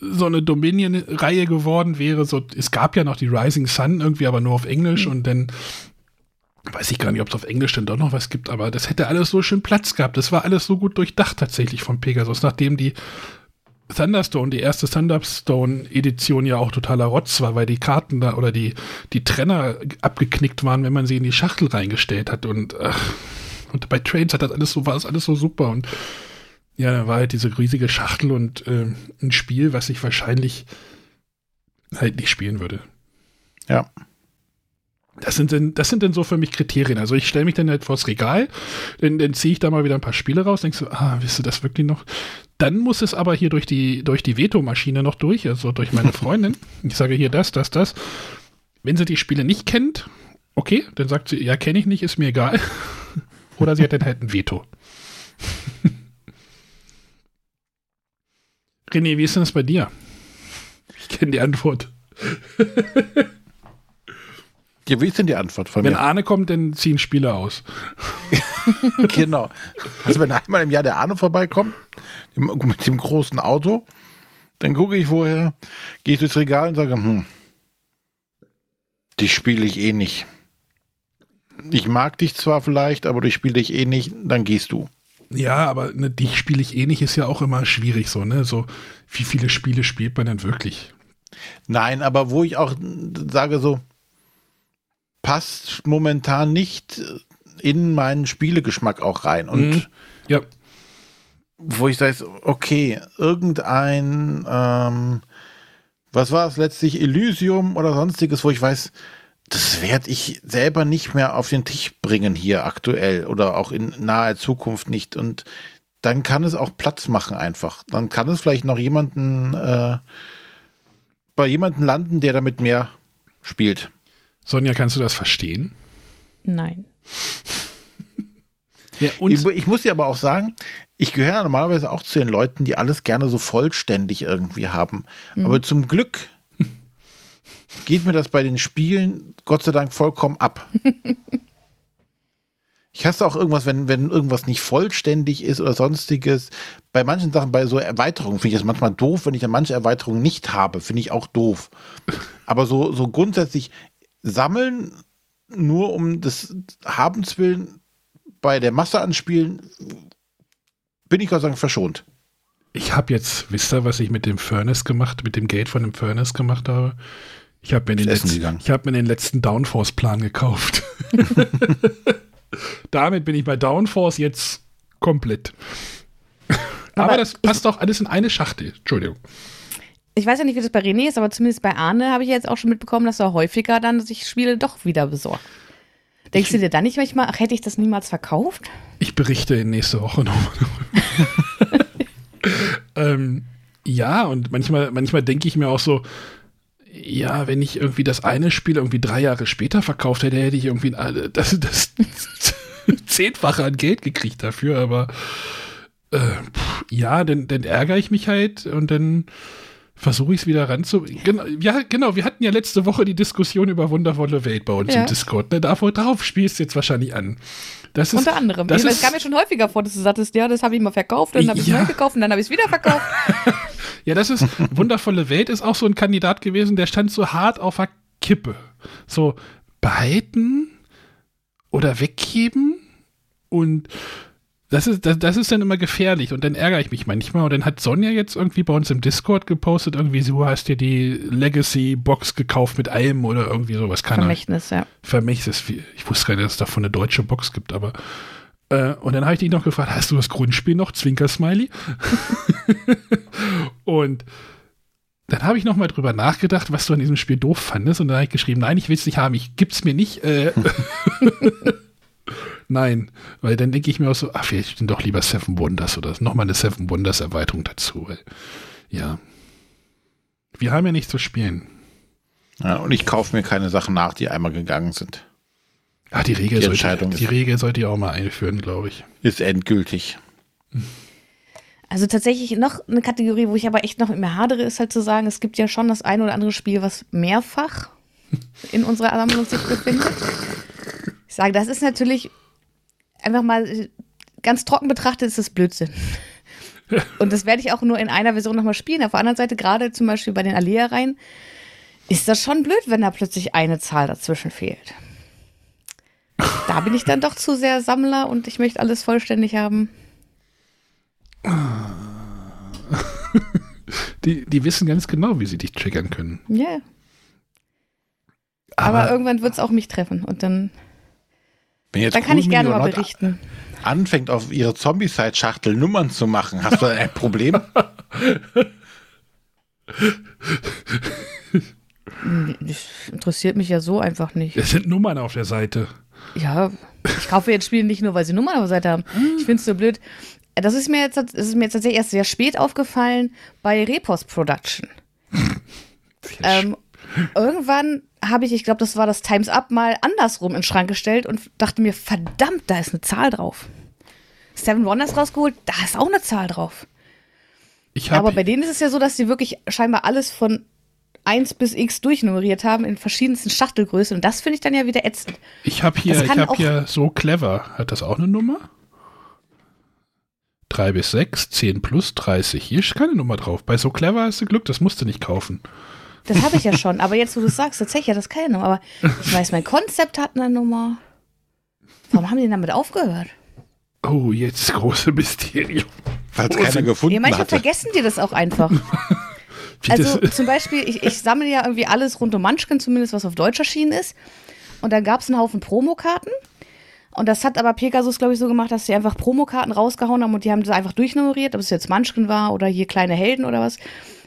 so eine Dominion-Reihe geworden wäre, so, es gab ja noch die Rising Sun irgendwie, aber nur auf Englisch mhm. und dann weiß ich gar nicht, ob es auf Englisch denn doch noch was gibt, aber das hätte alles so schön Platz gehabt. Das war alles so gut durchdacht tatsächlich von Pegasus, nachdem die Thunderstone, die erste Thunderstone-Edition ja auch totaler Rotz war, weil die Karten da oder die, die Trenner abgeknickt waren, wenn man sie in die Schachtel reingestellt hat. Und, ach, und bei Trains hat das alles so, war das alles so super. Und ja, da war halt diese riesige Schachtel und äh, ein Spiel, was ich wahrscheinlich halt nicht spielen würde. Ja. Das sind, denn, das sind denn so für mich Kriterien. Also ich stelle mich dann halt vors Regal, dann, dann ziehe ich da mal wieder ein paar Spiele raus, denkst du, ah, wisst du das wirklich noch? Dann muss es aber hier durch die, durch die Veto-Maschine noch durch, also durch meine Freundin. ich sage hier das, das, das. Wenn sie die Spiele nicht kennt, okay, dann sagt sie, ja, kenne ich nicht, ist mir egal. [LAUGHS] Oder sie hat dann halt ein Veto. [LAUGHS] René, wie ist denn das bei dir? Ich kenne die Antwort. [LAUGHS] Ja, wie ist denn die Antwort von wenn mir? Wenn Arne kommt, dann ziehen Spieler aus. [LAUGHS] genau. Also wenn einmal im Jahr der Arne vorbeikommt, mit dem großen Auto, dann gucke ich vorher, gehe ich durchs Regal und sage, hm, die spiele ich eh nicht. ich mag dich zwar vielleicht, aber ich spiele dich eh nicht, dann gehst du. Ja, aber ne, dich spiele ich eh nicht, ist ja auch immer schwierig so, ne? So, wie viele Spiele spielt man denn wirklich? Nein, aber wo ich auch sage so, passt momentan nicht in meinen Spielegeschmack auch rein. Und Mhm. Ja, wo ich sage, okay, irgendein, ähm, was war es letztlich, Elysium oder sonstiges, wo ich weiß, das werde ich selber nicht mehr auf den Tisch bringen hier aktuell oder auch in naher Zukunft nicht. Und dann kann es auch Platz machen einfach. Dann kann es vielleicht noch jemanden, äh, bei jemanden landen, der damit mehr spielt. Sonja, kannst du das verstehen? Nein. [LAUGHS] Ja, Ich, ich muss dir aber auch sagen, ich gehöre normalerweise auch zu den Leuten, die alles gerne so vollständig irgendwie haben. Aber zum Glück geht mir das bei den Spielen Gott sei Dank vollkommen ab. [LAUGHS] Ich hasse auch irgendwas, wenn, wenn irgendwas nicht vollständig ist oder sonstiges. Bei manchen Sachen, bei so Erweiterungen, finde ich das manchmal doof, wenn ich dann manche Erweiterungen nicht habe, finde ich auch doof. Aber so, so grundsätzlich sammeln, nur um des Habens willen, bei der Masse an Spielen, bin ich Gott sei Dank verschont. Ich habe jetzt, wisst ihr, was ich mit dem Furnace gemacht, mit dem Geld von dem Furnace gemacht habe? Ich habe mir, hab mir den letzten Downforce-Plan gekauft. [LAUGHS] Damit bin ich bei Downforce jetzt komplett. Aber, Aber das passt doch alles in eine Schachtel. Entschuldigung. Ich weiß ja nicht, wie das bei René ist, aber zumindest bei Arne habe ich jetzt auch schon mitbekommen, dass er häufiger dann sich Spiele doch wieder besorgt. Denkst du dir dann nicht manchmal, ach, hätte ich das niemals verkauft? Ich berichte in nächste Woche nochmal darüber. [LAUGHS] ähm, ja, und manchmal, manchmal denke ich mir auch so, ja, wenn ich irgendwie das eine Spiel irgendwie drei Jahre später verkauft hätte, hätte ich irgendwie ein- das, das [LAUGHS] zehnfache an Geld gekriegt dafür, aber äh, ja, dann, dann ärgere ich mich halt und dann versuche ich es wieder ranzu. Genau, ja, genau, wir hatten ja letzte Woche die Diskussion über wundervolle Welt bei uns Ja. im Discord. Ne? Darauf, darauf spielst du jetzt wahrscheinlich an. Das ist, Unter anderem. Das es ist, kam mir schon häufiger vor, dass du sagtest, ja, das habe ich mal verkauft, dann habe ich es Ja. neu gekauft und dann habe ich es wieder verkauft. [LAUGHS] Ja, das ist wundervolle Welt ist auch so ein Kandidat gewesen, der stand so hart auf der Kippe. So behalten oder weggeben und das ist, das, das ist dann immer gefährlich und dann ärgere ich mich manchmal. Und dann hat Sonja jetzt irgendwie bei uns im Discord gepostet, irgendwie, so hast dir die Legacy-Box gekauft mit allem oder irgendwie sowas. Kann er. Vermächtnis, ja. Vermächtnis. Ich wusste gar nicht, dass es davon eine deutsche Box gibt, aber. Äh, und dann habe ich dich noch gefragt, hast du das Grundspiel noch? Zwinker-Smiley. [LAUGHS] und dann habe ich noch mal drüber nachgedacht, was du an diesem Spiel doof fandest. Und dann habe ich geschrieben, nein, ich will es nicht haben, ich gib's mir nicht. Äh, [LAUGHS] [LAUGHS] nein, weil dann denke ich mir auch so, ach, vielleicht sind doch lieber Seven Wonders oder nochmal eine Seven Wonders Erweiterung dazu. Weil, ja. Wir haben ja nichts zu spielen. Ja, und ich kaufe mir keine Sachen nach, die einmal gegangen sind. Ah, die Regel, Die sollte, die Regel sollte ich auch mal einführen, glaube ich. Ist endgültig. Also tatsächlich noch eine Kategorie, wo ich aber echt noch mit mir hadere, ist halt zu sagen, es gibt ja schon das ein oder andere Spiel, was mehrfach in unserer Sammlung sich befindet. Ich sage, das ist natürlich einfach mal äh, ganz trocken betrachtet, ist das Blödsinn. [LAUGHS] Und das werde ich auch nur in einer Version nochmal spielen. Auf der anderen Seite, gerade zum Beispiel bei den Alea-Reihen, ist das schon blöd, wenn da plötzlich eine Zahl dazwischen fehlt. Da bin ich dann doch zu sehr Sammler und ich möchte alles vollständig haben. [LAUGHS] Die, die wissen ganz genau, wie sie dich triggern können. Ja. Aber, irgendwann wird es auch mich treffen und dann, Wenn jetzt dann kann ich Cool gerne Mini mal berichten. anfängt, auf ihre Zombie-Side-Schachtel Nummern zu machen, hast du ein Problem? [LAUGHS] Das interessiert mich ja so einfach nicht. Es sind Nummern auf der Seite. Ja, ich kaufe jetzt Spiele nicht nur, weil sie Nummern auf der Seite haben. Ich finde es so blöd. Das ist mir jetzt, das ist mir jetzt tatsächlich erst sehr spät aufgefallen bei Repos Production. [LAUGHS] Ähm, irgendwann habe ich, ich glaube, das war das Times Up, mal andersrum in den Schrank gestellt und dachte mir, verdammt, da ist eine Zahl drauf. Seven Wonders rausgeholt, da ist auch eine Zahl drauf. Ich habe Aber bei denen ist es ja so, dass sie wirklich scheinbar alles von 1 bis X durchnummeriert haben in verschiedensten Schachtelgrößen. Und das finde ich dann ja wieder ätzend. ich hab hier, ich hab hier so clever. Hat das auch eine Nummer? 3 bis 6, 10 plus 30. Hier ist keine Nummer drauf. Bei so clever hast du Glück, das musst du nicht kaufen. Das habe ich ja schon. Aber jetzt, wo du es sagst, tatsächlich hat das keine Nummer. Aber ich weiß, mein Konzept hat eine Nummer. Warum haben die damit aufgehört? Oh, jetzt große Mysterium. Weil es keiner gefunden Ja, manchmal hatte. vergessen die das auch einfach. [LAUGHS] Also zum Beispiel, ich, ich sammle ja irgendwie alles rund um Munchkin, zumindest was auf Deutsch erschienen ist. Und da gab es einen Haufen Promokarten. Und das hat aber Pegasus, glaube ich, so gemacht, dass sie einfach Promokarten rausgehauen haben und die haben das einfach durchnummeriert, ob es jetzt Munchkin war oder hier kleine Helden oder was.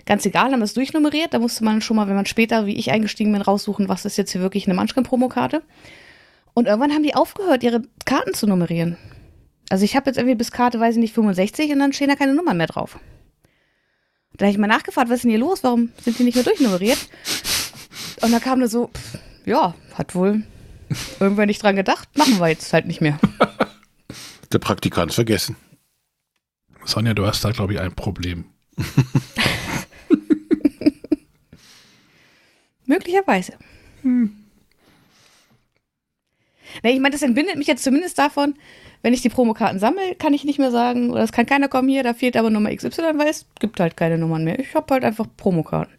Ganz egal, haben das durchnummeriert. Da musste man schon mal, wenn man später, wie ich eingestiegen bin, raussuchen, was ist jetzt hier wirklich eine Munchkin-Promokarte. Und irgendwann haben die aufgehört, ihre Karten zu nummerieren. Also ich habe jetzt irgendwie bis Karte, weiß ich nicht, 65 und dann stehen da keine Nummern mehr drauf. Da habe ich mal nachgefragt, was ist denn hier los? Warum sind die nicht mehr durchnummeriert? Und da kam da so, pff, ja, hat wohl irgendwer nicht dran gedacht, machen wir jetzt halt nicht mehr. Der Praktikant vergessen. Sonja, du hast da, glaube ich, ein Problem. [LAUGHS] Möglicherweise. Hm. Nee, ich meine, das entbindet mich jetzt zumindest davon, wenn ich die Promokarten sammle, kann ich nicht mehr sagen, oder es kann keiner kommen hier, da fehlt aber Nummer XY, weil es gibt halt keine Nummern mehr. Ich habe halt einfach Promokarten.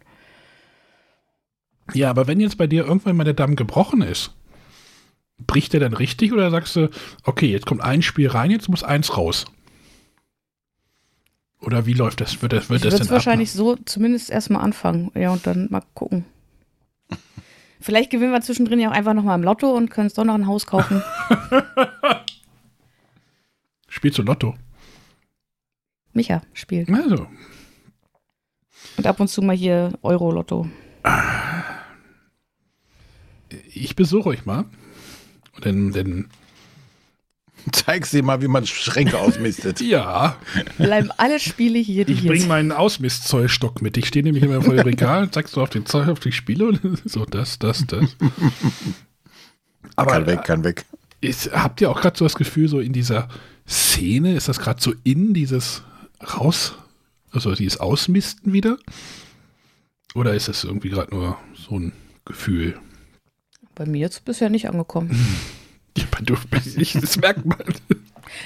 Ja, aber wenn jetzt bei dir irgendwann mal der Damm gebrochen ist, bricht der dann richtig oder sagst du, okay, jetzt kommt ein Spiel rein, jetzt muss eins raus? Oder wie läuft das? Wird das, wird Ich das würde denn es wahrscheinlich so zumindest erstmal anfangen. Ja, und dann mal gucken. Vielleicht gewinnen wir zwischendrin ja auch einfach nochmal im Lotto und können uns doch noch ein Haus kaufen. [LAUGHS] Spielst du Lotto? Micha spielt. Also, Und ab und zu mal hier Euro-Lotto. ich besuche euch mal. Und dann, dann [LAUGHS] Zeig sie mal, wie man Schränke ausmistet. ja, Bleiben alle Spiele hier, die ich hier bringe sind. meinen Ausmistzollstock mit. Ich stehe nämlich immer vor dem Regal, [LAUGHS] zeigst du auf den Zoll, auf die Spiele und [LAUGHS] so das, das, das. Aber kann weg, kann weg. Ist, habt ihr auch gerade so das Gefühl, so in dieser Szene, ist das gerade so in dieses raus, also dieses Ausmisten wieder? Oder ist das irgendwie gerade nur so ein Gefühl? Bei mir jetzt bisher nicht angekommen. Ja, du, [LAUGHS] ich, das merkt man.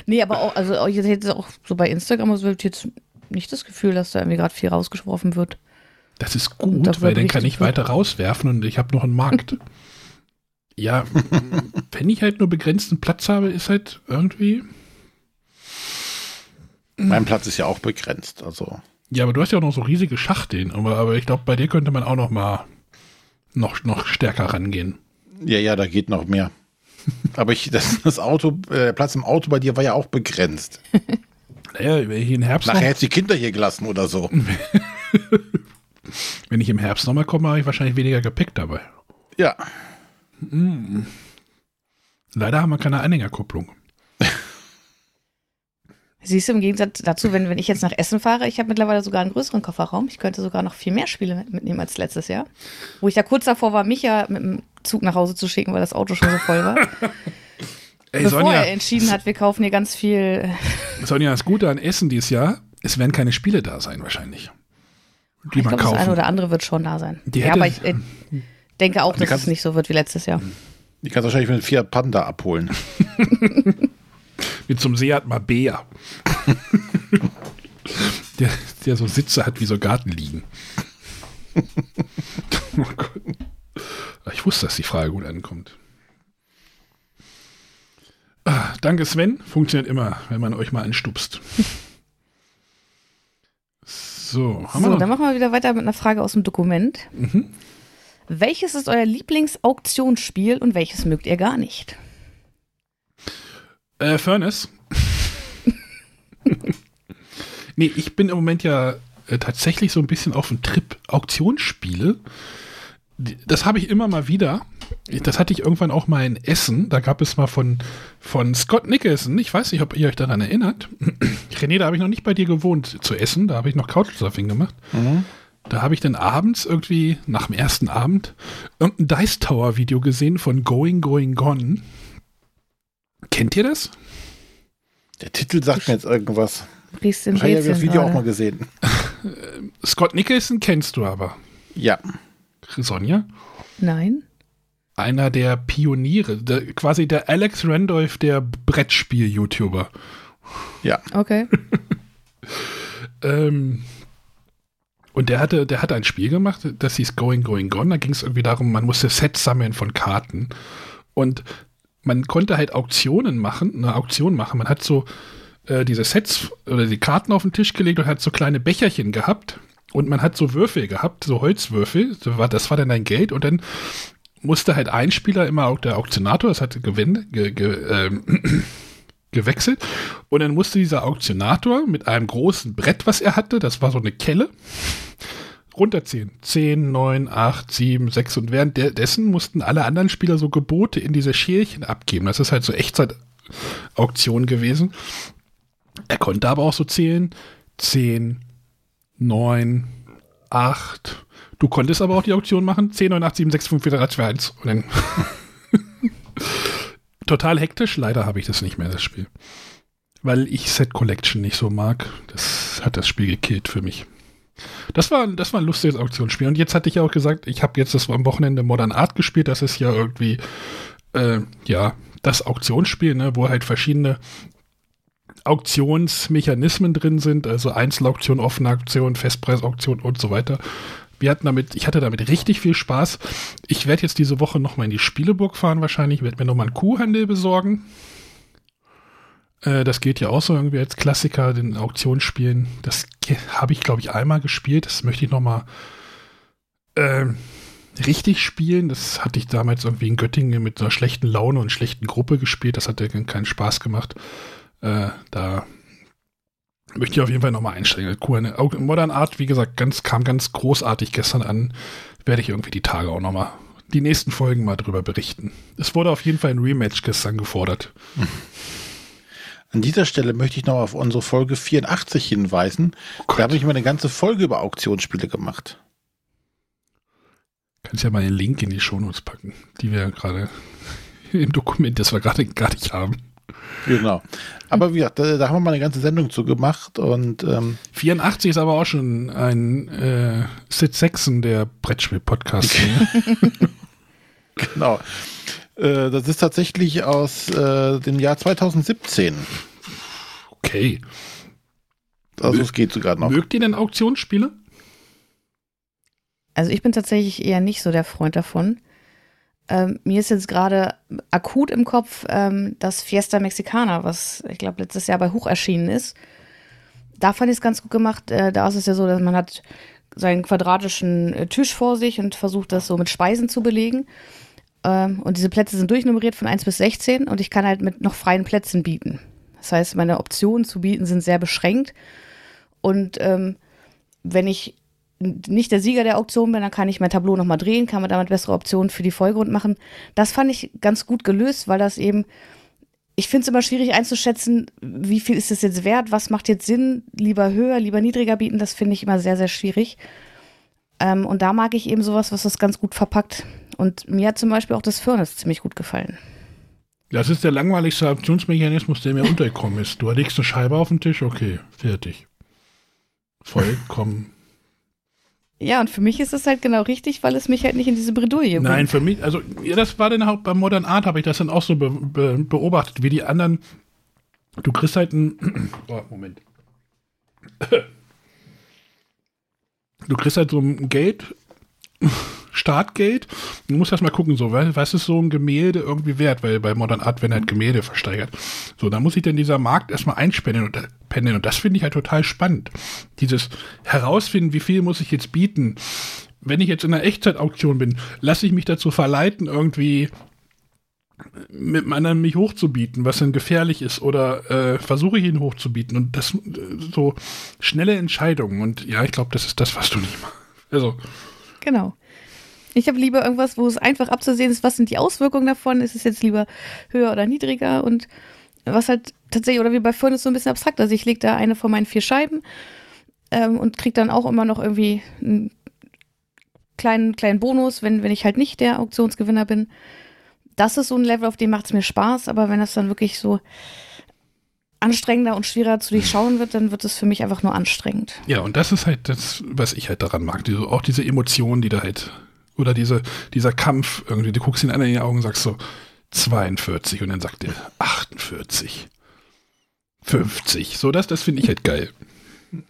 Nee, aber auch, also auch jetzt jetzt auch so bei Instagram, also ich jetzt nicht das Gefühl, dass da irgendwie gerade viel rausgeworfen wird. Das ist gut, weil dann kann ich weiter rauswerfen und ich habe noch einen Markt. [LAUGHS] ja, wenn ich halt nur begrenzten Platz habe, ist halt irgendwie. Mein Platz ist ja auch begrenzt. Also Ja, aber du hast ja auch noch so riesige Schachteln. Aber, aber ich glaube, bei dir könnte man auch noch mal noch, noch stärker rangehen. ja, ja, da geht noch mehr. Aber ich, das, das Auto, äh, der Platz im Auto bei dir war ja auch begrenzt. [LAUGHS] Naja, wenn ich im Herbst, Nachher noch, hättest du die Kinder hier gelassen oder so. [LAUGHS] wenn ich im Herbst nochmal komme, habe ich wahrscheinlich weniger Gepäck dabei. Ja. Leider haben wir keine Anhängerkupplung. [LAUGHS] Siehst du, im Gegensatz dazu, wenn, wenn ich jetzt nach Essen fahre, ich habe mittlerweile sogar einen größeren Kofferraum. Ich könnte sogar noch viel mehr Spiele mit- mitnehmen als letztes Jahr. Wo ich da kurz davor war, Micha mit dem Zug nach Hause zu schicken, weil das Auto schon so voll war. [LAUGHS] Ey, bevor Sonja, er entschieden hat, wir kaufen hier ganz viel. [LAUGHS] Sonja, das Gute an Essen dieses Jahr, es werden keine Spiele da sein wahrscheinlich. Die ich man glaube, das eine oder andere wird schon da sein. Die ja, hätte- aber ich äh, denke auch, dass es nicht so wird wie letztes Jahr. Die kannst wahrscheinlich mit Fiat Panda abholen. [LAUGHS] Mit zum Seat Mabea. der, der so Sitze hat wie so Gartenliegen. oh Gott. Wusste, dass die Frage gut ankommt. Ah, danke, Sven. Funktioniert immer, wenn man euch mal anstupst. [LAUGHS] So, haben So, wir dann noch? machen wir wieder weiter mit einer Frage aus dem Dokument. Mhm. Welches ist euer Lieblingsauktionsspiel und welches mögt ihr gar nicht? Äh, Furnace. [LAUGHS] nee, ich bin im Moment ja äh, tatsächlich so ein bisschen auf dem Trip Auktionsspiele. Das habe ich immer mal wieder. Das hatte ich irgendwann auch mal in Essen. Da gab es mal von, von Scott Nicholson. Ich weiß nicht, ob ihr euch daran erinnert. [CLEARS THROAT] René, da habe ich noch nicht bei dir gewohnt zu Essen. Da habe ich noch Couchsurfing gemacht. Da habe ich dann abends irgendwie, nach dem ersten Abend, irgendein Dice Tower Video gesehen von Going, Going, Gone. Kennt ihr das? Der Titel sagt mir jetzt irgendwas. Riechst den Ich habe das Video auch gerade. mal gesehen. [LAUGHS] Scott Nicholson kennst du aber. Ja. Sonja? Nein. Einer der Pioniere, der, quasi der Alex Randolph der Brettspiel-YouTuber. Ja. Okay. [LAUGHS] Ähm, und der hatte, der hatte ein Spiel gemacht, das hieß Going, Going, Gone. Da ging es irgendwie darum, man musste Sets sammeln von Karten. Und man konnte halt Auktionen machen, eine Auktion machen. Man hat so äh, diese Sets oder die Karten auf den Tisch gelegt und hat so kleine Becherchen gehabt. Und man hat so Würfel gehabt, so Holzwürfel. Das war, dann dein Geld. Und dann musste halt ein Spieler immer auch der Auktionator, das hatte Gewinde, ge, ge, ähm, [CLEARS THROAT] gewechselt. Und dann musste dieser Auktionator mit einem großen Brett, was er hatte, das war so eine Kelle, runterziehen. 10, 9, 8, 7, 6 und währenddessen mussten alle anderen Spieler so Gebote in diese Schälchen abgeben. Das ist halt so Echtzeit-Auktion gewesen. Er konnte aber auch so zählen 10, 9, 8. Du konntest aber auch die Auktion machen 10, 9, 8, 7, 6, 5, 4, 3, 2, 1. Und dann [LAUGHS] total hektisch. Leider habe ich das nicht mehr, das Spiel. Weil ich Set Collection nicht so mag. Das hat das Spiel gekillt für mich. Das war, das war ein lustiges Auktionsspiel. Und jetzt hatte ich ja auch gesagt, ich habe jetzt das am Wochenende Modern Art gespielt. Das ist ja irgendwie, äh, ja, das Auktionsspiel, ne, wo halt verschiedene Auktionsmechanismen drin sind, also Einzelauktion, offene Auktion, Festpreisauktion und so weiter. Wir hatten damit, ich hatte damit richtig viel Spaß. Ich werde jetzt diese Woche nochmal in die Spieleburg fahren wahrscheinlich, werde mir nochmal einen Kuhhandel besorgen. Äh, das geht ja auch so irgendwie als Klassiker, den Auktionsspielen. Das habe ich, glaube ich, einmal gespielt. Das möchte ich nochmal äh, richtig spielen. Das hatte ich damals irgendwie in Göttingen mit einer schlechten Laune und schlechten Gruppe gespielt. Das hat ja keinen Spaß gemacht. Äh, da möchte ich auf jeden Fall nochmal einsteigen. Modern Art, wie gesagt, ganz, kam ganz großartig gestern an. Werde ich irgendwie die Tage auch nochmal, die nächsten Folgen mal drüber berichten. Es wurde auf jeden Fall ein Rematch gestern gefordert. An dieser Stelle möchte ich noch auf unsere Folge 84 hinweisen. Oh da habe ich mal eine ganze Folge über Auktionsspiele gemacht. Kannst ja mal den Link in die Shownotes packen, die wir gerade [LAUGHS] im Dokument, das wir gerade gar nicht haben. Genau. Aber wie gesagt, da, da, haben wir mal eine ganze Sendung zu gemacht und ähm, 84 ist aber auch schon ein äh, Sid Sexton der Brettspiel-Podcast. [LAUGHS] genau. Äh, das ist tatsächlich aus äh, dem Jahr 2017. Okay. Also es geht sogar noch. Mögt ihr denn Auktionsspiele? Also ich bin tatsächlich eher nicht so der Freund davon. Ähm, mir ist jetzt gerade akut im Kopf ähm, das Fiesta Mexicana, was ich glaube letztes Jahr bei Hoch erschienen ist. Da fand ich es ganz gut gemacht. Äh, da ist es ja so, dass man hat seinen quadratischen äh, Tisch vor sich und versucht das so mit Speisen zu belegen. Ähm, und diese Plätze sind durchnummeriert von 1 bis 16 und ich kann halt mit noch freien Plätzen bieten. Das heißt, meine Optionen zu bieten sind sehr beschränkt. Und ähm, wenn ich nicht der Sieger der Auktion bin, dann kann ich mein Tableau nochmal drehen, kann man damit bessere Optionen für die Folgerund machen. Das fand ich ganz gut gelöst, weil das eben, ich finde es immer schwierig einzuschätzen, wie viel ist es jetzt wert, was macht jetzt Sinn, lieber höher, lieber niedriger bieten, das finde ich immer sehr, sehr schwierig. Ähm, und da mag ich eben sowas, was das ganz gut verpackt. Und mir hat zum Beispiel auch das Furnace ziemlich gut gefallen. Das ist der langweiligste Auktionsmechanismus, der mir [LAUGHS] untergekommen ist. Du legst eine Scheibe auf den Tisch, okay, fertig. Vollkommen ja, und für mich ist es halt genau richtig, weil es mich halt nicht in diese Bredouille bringt. Nein, für mich, also ja, das war dann auch beim Modern Art, habe ich das dann auch so be be beobachtet, wie die anderen. Du kriegst halt ein. [CLEARS THROAT] Oh, Moment. [CLEARS THROAT] Du kriegst halt so ein Geld Startgeld. Du musst erst mal gucken, so, was ist so ein Gemälde irgendwie wert, weil bei Modern Art werden halt Gemälde versteigert. So, da muss ich dann dieser Markt erstmal einspenden und, äh, pendeln. Und das finde ich halt total spannend. Dieses herausfinden, wie viel muss ich jetzt bieten. Wenn ich jetzt in einer Echtzeitauktion bin, lasse ich mich dazu verleiten, irgendwie mit einem anderen mich hochzubieten, was dann gefährlich ist, oder äh, versuche ich ihn hochzubieten und das äh, so schnelle Entscheidungen und ja, ich glaube, das ist das, was du nicht machst. Also genau. Ich habe lieber irgendwas, wo es einfach abzusehen ist, was sind die Auswirkungen davon? Ist es jetzt lieber höher oder niedriger? Und was halt tatsächlich, oder wie bei Furnace so ein bisschen abstrakt. Also ich lege da eine von meinen vier Scheiben ähm, und kriege dann auch immer noch irgendwie einen kleinen, kleinen Bonus, wenn, wenn ich halt nicht der Auktionsgewinner bin. Das ist so ein Level, auf dem macht es mir Spaß, aber wenn das dann wirklich so anstrengender und schwerer zu durchschauen wird, dann wird es für mich einfach nur anstrengend. Ja, und das ist halt das, was ich halt daran mag. Diese, auch diese Emotionen, die da halt oder diese, dieser Kampf irgendwie, du guckst ihn an in die Augen und sagst so 42 und dann sagt er 48. 50. So, das, das finde ich halt geil.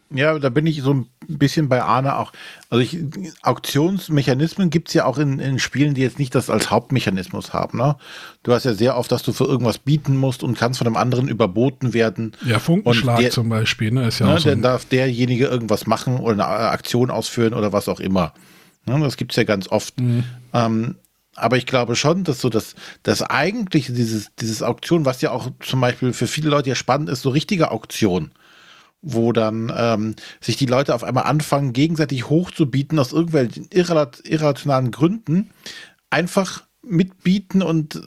Ja, da bin ich so ein bisschen bei Arne auch. Also ich, Auktionsmechanismen gibt es ja auch in, in Spielen, die jetzt nicht das als Hauptmechanismus haben. Ne? Du hast ja sehr oft, dass du für irgendwas bieten musst und kannst von einem anderen überboten werden. Ja, Funkenschlag der, zum Beispiel, ne? Ist ja ne, so dann darf derjenige irgendwas machen oder eine Aktion ausführen oder was auch immer. Ne? Das gibt es ja ganz oft. Mhm. Ähm, aber ich glaube schon, dass so das, das eigentliche, dieses, dieses Auktion, was ja auch zum Beispiel für viele Leute ja spannend ist, so richtige Auktion wo dann ähm, sich die Leute auf einmal anfangen, gegenseitig hochzubieten aus irgendwelchen irrationalen Gründen, einfach mitbieten und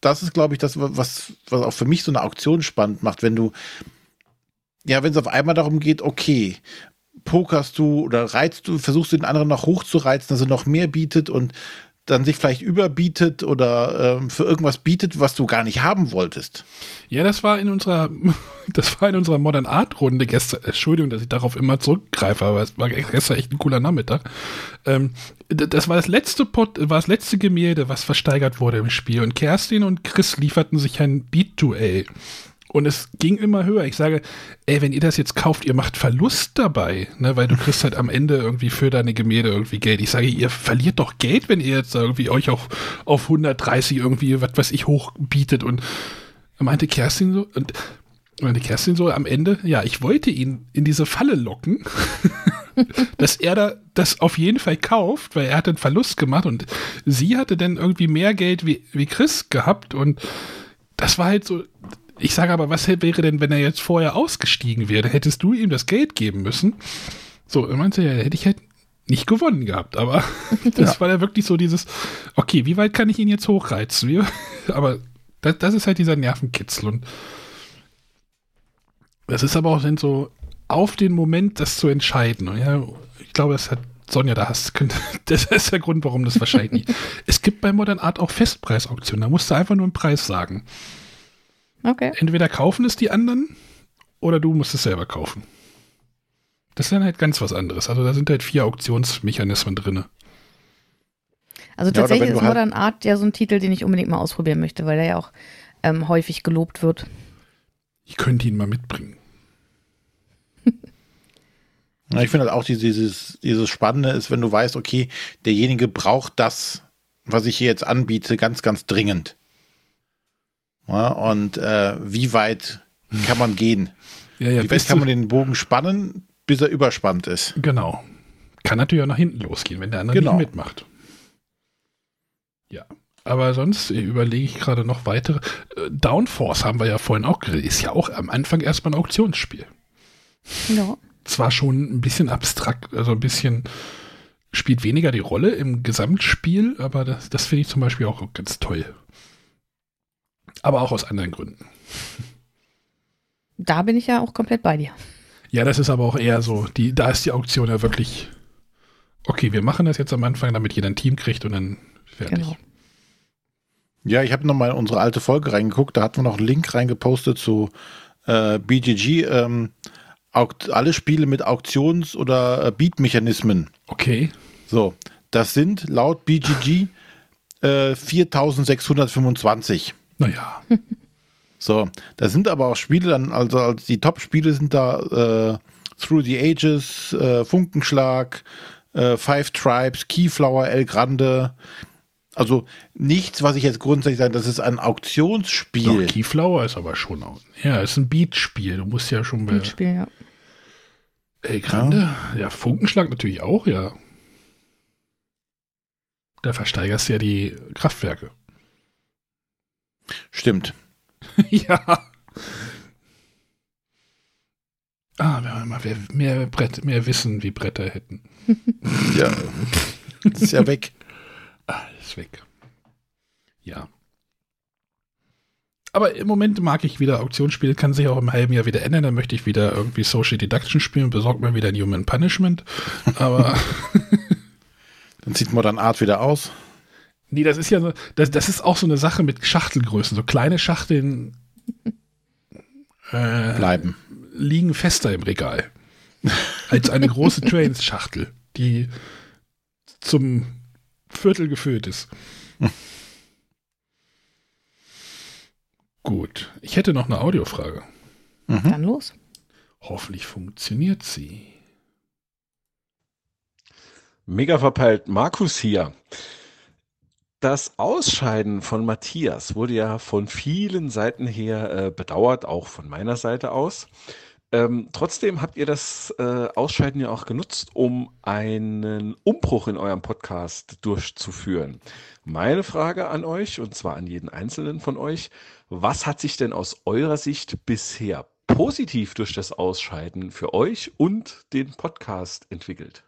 das ist, glaube ich, das, was, was auch für mich so eine Auktion spannend macht, wenn du, ja, wenn es auf einmal darum geht, okay, pokerst du oder reizt du, versuchst du den anderen noch hochzureizen, dass er noch mehr bietet und dann sich vielleicht überbietet oder ähm, für irgendwas bietet, was du gar nicht haben wolltest. Ja, das war in unserer, [LAUGHS] das war in unserer Modern Art Runde gestern. Entschuldigung, dass ich darauf immer zurückgreife, aber es war gestern echt ein cooler Nachmittag. Ähm, das war das letzte Pot, war das letzte Gemälde, was versteigert wurde im Spiel und Kerstin und Chris lieferten sich ein Beat-Duell. Und es ging immer höher. Ich sage, ey, wenn ihr das jetzt kauft, ihr macht Verlust dabei, ne, weil du kriegst halt am Ende irgendwie für deine Gemälde irgendwie Geld. Ich sage, ihr verliert doch Geld, wenn ihr jetzt irgendwie euch auf, auf 130 irgendwie, was weiß ich, hochbietet. Und meinte Kerstin so, und meinte Kerstin so am Ende, ja, ich wollte ihn in diese Falle locken, [LAUGHS] dass er da das auf jeden Fall kauft, weil er hat einen Verlust gemacht und sie hatte dann irgendwie mehr Geld wie, wie Chris gehabt und das war halt so, ich sage aber, was wäre denn, wenn er jetzt vorher ausgestiegen wäre? Hättest du ihm das Geld geben müssen? So, er meinte, ja, hätte ich halt nicht gewonnen gehabt, aber [LAUGHS] das ja. war ja wirklich so dieses, okay, wie weit kann ich ihn jetzt hochreizen? Wie, [LAUGHS] aber das, das, ist halt dieser Nervenkitzel und das ist aber auch dann so auf den Moment, das zu entscheiden. Und ja, ich glaube, das hat Sonja, da hast [LAUGHS] das ist der Grund, warum das wahrscheinlich nicht. Es gibt bei Modern Art auch Festpreisauktionen, da musst du einfach nur einen Preis sagen. Okay. Entweder kaufen es die anderen oder du musst es selber kaufen. Das ist dann halt ganz was anderes. Also da sind halt vier Auktionsmechanismen drin. Also tatsächlich ja, ist halt Modern Art ja so ein Titel, den ich unbedingt mal ausprobieren möchte, weil der ja auch ähm, häufig gelobt wird. Ich könnte ihn mal mitbringen. [LAUGHS] ja, ich finde halt auch dieses, dieses Spannende ist, wenn du weißt, okay, derjenige braucht das, was ich hier jetzt anbiete, ganz, ganz dringend. Ja, und äh, wie weit kann man gehen? [LAUGHS] Ja, ja, wie weit kann man den Bogen spannen, bis er überspannt ist? Genau. Kann natürlich auch nach hinten losgehen, wenn der andere genau. nicht mitmacht. Ja. Aber sonst überlege ich gerade noch weitere. Äh, Downforce haben wir ja vorhin auch geredet. Ist ja auch am Anfang erstmal ein Auktionsspiel. Ja. Zwar schon ein bisschen abstrakt, also ein bisschen spielt weniger die Rolle im Gesamtspiel, aber das, das finde ich zum Beispiel auch ganz toll aber auch aus anderen Gründen. Da bin ich ja auch komplett bei dir. Ja, das ist aber auch eher so, die, da ist die Auktion ja wirklich, okay, wir machen das jetzt am Anfang, damit jeder ein Team kriegt und dann fertig. Genau. Ja, ich habe nochmal in unsere alte Folge reingeguckt, da hatten wir noch einen Link reingepostet zu äh, BGG, ähm, alle Spiele mit Auktions- oder äh, Beat-Mechanismen. Okay. So, das sind laut BGG äh, 4625. Naja. [LAUGHS] so, da sind aber auch Spiele dann, also die Top-Spiele sind da äh, Through the Ages, äh, Funkenschlag, äh, Five Tribes, Keyflower, El Grande. Also nichts, was ich jetzt grundsätzlich sage, das ist ein Auktionsspiel. Doch, Keyflower ist aber schon auch. Ja, ist ein Beatspiel. Du musst ja schon. Beatspiel, ja. El Grande, ja. ja, Funkenschlag natürlich auch, ja. Da versteigerst du ja die Kraftwerke. Stimmt. [LAUGHS] ja. Ah, wenn wir mal mehr, Brett, mehr Wissen wie Bretter hätten. [LAUGHS] ja. [LAUGHS] ist ja weg. Ah, ist weg. Ja. Aber im Moment mag ich wieder Auktionsspiele, kann sich auch im halben Jahr wieder ändern. Dann möchte ich wieder irgendwie Social Deduction spielen, besorgt mir wieder ein Human Punishment. Aber. dann sieht Modern Art wieder aus. Nee, das ist ja so, das, das ist auch so eine Sache mit Schachtelgrößen. So kleine Schachteln äh, bleiben. Liegen fester im Regal. [LAUGHS] Als eine große Trains-Schachtel, die zum Viertel gefüllt ist. [LAUGHS] Gut. Ich hätte noch eine Audiofrage. Mhm. Dann los. Hoffentlich funktioniert sie. Mega verpeilt, Markus hier. Das Ausscheiden von Matthias wurde ja von vielen Seiten her äh, bedauert, auch von meiner Seite aus. Ähm, trotzdem habt ihr das äh, Ausscheiden ja auch genutzt, um einen Umbruch in eurem Podcast durchzuführen. Meine Frage an euch, und zwar an jeden einzelnen von euch, was hat sich denn aus eurer Sicht bisher positiv durch das Ausscheiden für euch und den Podcast entwickelt?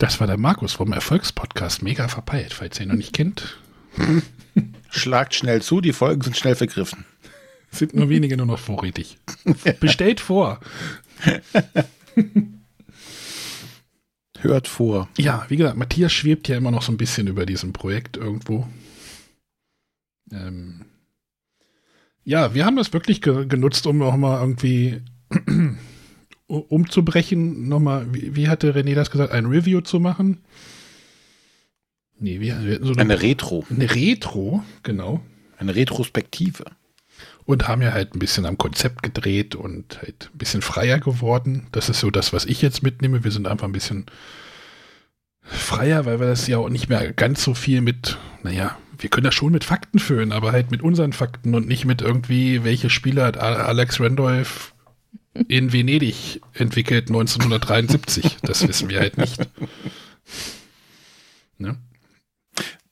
Das war der Markus vom Erfolgspodcast, mega verpeilt, falls ihr ihn noch nicht kennt. Schlagt schnell zu, die Folgen sind schnell vergriffen. Sind nur wenige nur noch vorrätig. Bestellt vor. Hört vor. Ja, wie gesagt, Matthias schwebt ja immer noch so ein bisschen über diesem Projekt irgendwo. Ähm ja, wir haben das wirklich ge genutzt, um auch mal irgendwie umzubrechen, nochmal, wie, wie, hatte René das gesagt, ein Review zu machen? Nee, wir, wir hatten so eine, eine Retro. Eine Retro, genau. Eine Retrospektive. Und haben ja halt ein bisschen am Konzept gedreht und halt ein bisschen freier geworden. Das ist so das, was ich jetzt mitnehme. Wir sind einfach ein bisschen freier, weil wir das ja auch nicht mehr ganz so viel mit, naja, wir können das schon mit Fakten füllen, aber halt mit unseren Fakten und nicht mit irgendwie, welche Spiele hat Alex Randolph in Venedig entwickelt 1973. Das wissen wir halt nicht. Ne?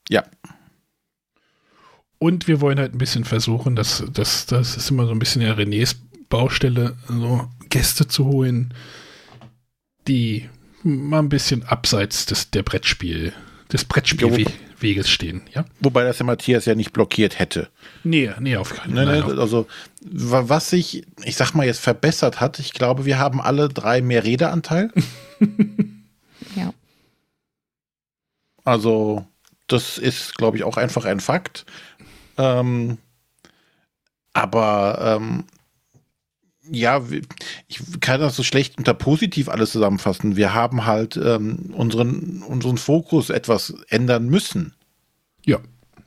Ja. Und wir wollen halt ein bisschen versuchen, dass das, das ist immer so ein bisschen ja Renés Baustelle, so Gäste zu holen, die mal ein bisschen abseits des, der Brettspiel, des Brettspielweges stehen, ja. Wobei das der Matthias ja nicht blockiert hätte. Nee, nee, auf keinen Fall. Nee, nee, also, was sich, ich sag mal, jetzt verbessert hat, ich glaube, wir haben alle drei mehr Redeanteil. [LAUGHS] ja. Also, das ist, glaube ich, auch einfach ein Fakt. Ähm, aber ähm, ja, ich kann das so schlecht unter positiv alles zusammenfassen. Wir haben halt ähm, unseren, unseren Fokus etwas ändern müssen. Ja.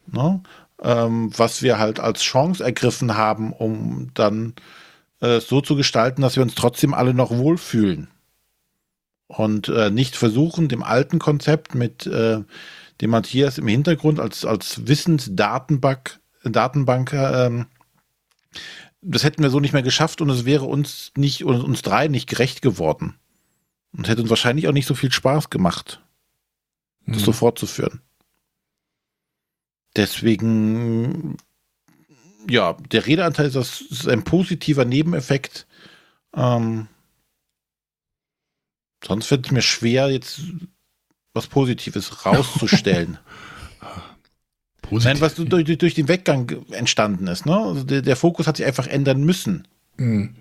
Ne? Ähm, was wir halt als Chance ergriffen haben, um dann äh, so zu gestalten, dass wir uns trotzdem alle noch wohlfühlen. Und äh, nicht versuchen, dem alten Konzept mit äh, dem Matthias im Hintergrund als, als Wissensdatenbank Datenbank ähm, das hätten wir so nicht mehr geschafft und es wäre uns nicht, uns drei nicht gerecht geworden. Und hätte uns wahrscheinlich auch nicht so viel Spaß gemacht, das mhm. so fortzuführen. Deswegen, ja, der Redeanteil ist, das, ist ein positiver Nebeneffekt. Ähm, sonst wird es mir schwer, jetzt was Positives rauszustellen. [LAUGHS] Positiv. Nein, was durch, durch, den Weggang entstanden ist. Ne? Also der, der, Fokus hat sich einfach ändern müssen. Mhm.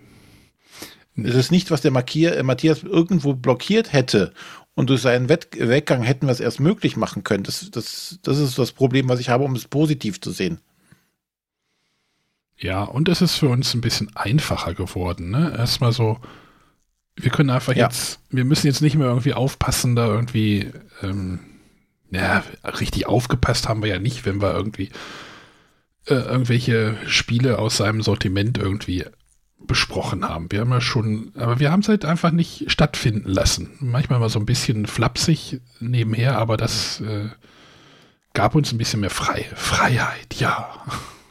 Es ist nicht, was der Markier, äh, Matthias irgendwo blockiert hätte. Und durch seinen Wett Weggang hätten wir es erst möglich machen können. Das, das, das ist das Problem, was ich habe, um es positiv zu sehen. Ja, und es ist für uns ein bisschen einfacher geworden. Ne? Erstmal so, wir können einfach ja. jetzt, wir müssen jetzt nicht mehr irgendwie aufpassen, da irgendwie ähm, ja, richtig aufgepasst haben wir ja nicht, wenn wir irgendwie äh, irgendwelche Spiele aus seinem Sortiment irgendwie besprochen haben. Wir haben ja schon, aber wir haben es halt einfach nicht stattfinden lassen. Manchmal mal so ein bisschen flapsig nebenher, aber das äh, gab uns ein bisschen mehr Frei Freiheit, ja.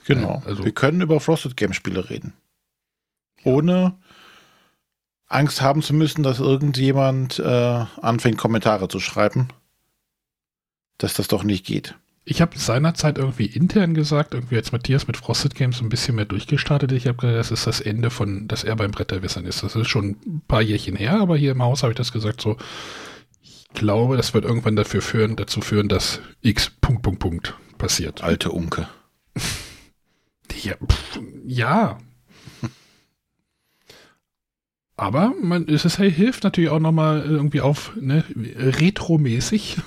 Genau. Also, wir können über Frosted Game Spiele reden. Ohne Angst haben zu müssen, dass irgendjemand äh, anfängt, Kommentare zu schreiben dass das doch nicht geht. Ich habe seinerzeit irgendwie intern gesagt, irgendwie als Matthias mit Frosted Games ein bisschen mehr durchgestartet. Ich habe gesagt, das ist das Ende von, dass er beim Bretterwissern ist. Das ist schon ein paar Jährchen her, aber hier im Haus habe ich das gesagt so. Ich glaube, das wird irgendwann dafür führen, dazu führen, dass X Punkt, Punkt, Punkt passiert. Alte Unke. ja, pff, ja. Aber man, es ist, hey, hilft natürlich auch nochmal irgendwie auf, ne, retromäßig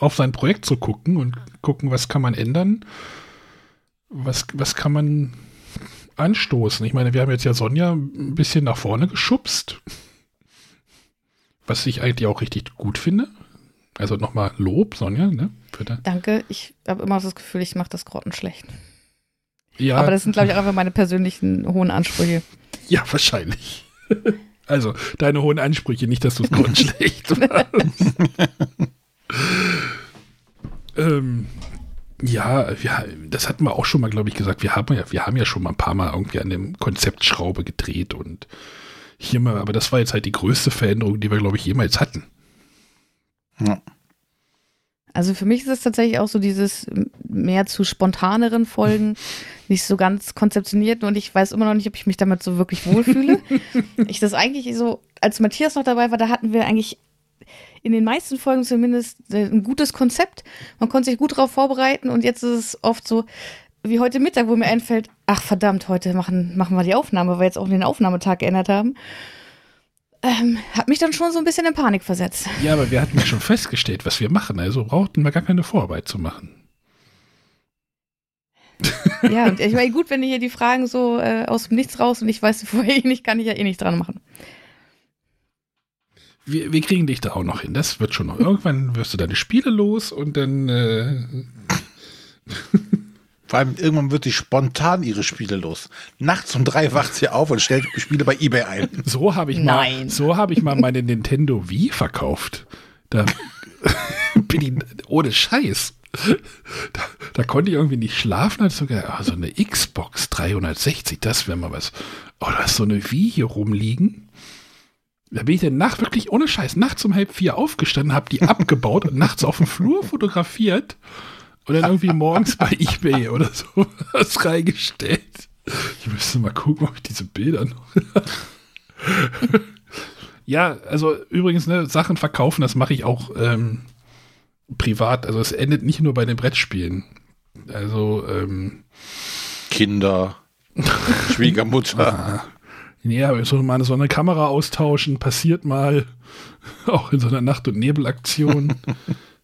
auf sein Projekt zu gucken und gucken, was kann man ändern, was, was kann man anstoßen. Ich meine, wir haben jetzt ja Sonja ein bisschen nach vorne geschubst, was ich eigentlich auch richtig gut finde. Also nochmal Lob, Sonja. Ne, Danke. Ich habe immer das Gefühl, ich mache das grottenschlecht. Ja. Aber das sind, glaube ich, auch einfach meine persönlichen hohen Ansprüche. [LAUGHS] Ja, wahrscheinlich. [LAUGHS] Also, deine hohen Ansprüche, nicht, dass du es grundschlecht [LAUGHS] machst. Ähm, ja, ja, das hatten wir auch schon mal, glaube ich, gesagt. Wir haben ja, wir haben ja schon mal ein paar Mal irgendwie an dem Konzept Schraube gedreht und hier mal, aber das war jetzt halt die größte Veränderung, die wir, glaube ich, jemals hatten. Ja. Also für mich ist es tatsächlich auch so dieses mehr zu spontaneren Folgen, [LAUGHS] nicht so ganz konzeptioniert und ich weiß immer noch nicht, ob ich mich damit so wirklich wohlfühle. [LAUGHS] ich das eigentlich so, als Matthias noch dabei war, da hatten wir eigentlich in den meisten Folgen zumindest ein gutes Konzept. Man konnte sich gut darauf vorbereiten und jetzt ist es oft so, wie heute Mittag, wo mir einfällt, ach verdammt, heute machen, machen wir die Aufnahme, weil wir jetzt auch den Aufnahmetag geändert haben ähm, hat mich dann schon so ein bisschen in Panik versetzt. Ja, aber wir hatten ja schon festgestellt, was wir machen. Also brauchten wir gar keine Vorarbeit zu machen. [LAUGHS] ja, und ich meine, gut, wenn ihr hier die Fragen so äh, aus dem Nichts raus und ich weiß [LAUGHS] vorher nicht, kann ich ja eh nicht dran machen. Wir, wir kriegen dich da auch noch hin. Das wird schon noch. Irgendwann wirst du deine Spiele los und dann. Äh [LAUGHS] Vor allem irgendwann wird sie spontan ihre Spiele los. Nachts um drei wacht sie auf und stellt Spiele bei eBay ein. So habe ich Nein. mal, so habe ich mal meine Nintendo Wii verkauft. Da [LAUGHS] bin ich ohne Scheiß. Da, da, konnte ich irgendwie nicht schlafen, als sogar oh, so eine Xbox 360, das wäre mal was. Oh, da ist so eine Wii hier rumliegen. Da bin ich dann nachts wirklich ohne Scheiß nachts um halb vier aufgestanden, habe die [LAUGHS] abgebaut und nachts auf dem Flur fotografiert und dann irgendwie morgens bei [LAUGHS] eBay oder so was reingestellt. Ich müsste mal gucken, ob ich diese Bilder noch. [LAUGHS] ja, also übrigens, ne, Sachen verkaufen, das mache ich auch ähm, privat. Also es endet nicht nur bei den Brettspielen. Also ähm, Kinder, Schwiegermutter. Ja, so mal so eine Kamera austauschen, passiert mal. [LAUGHS] Auch in so einer Nacht- und Nebelaktion. [LAUGHS]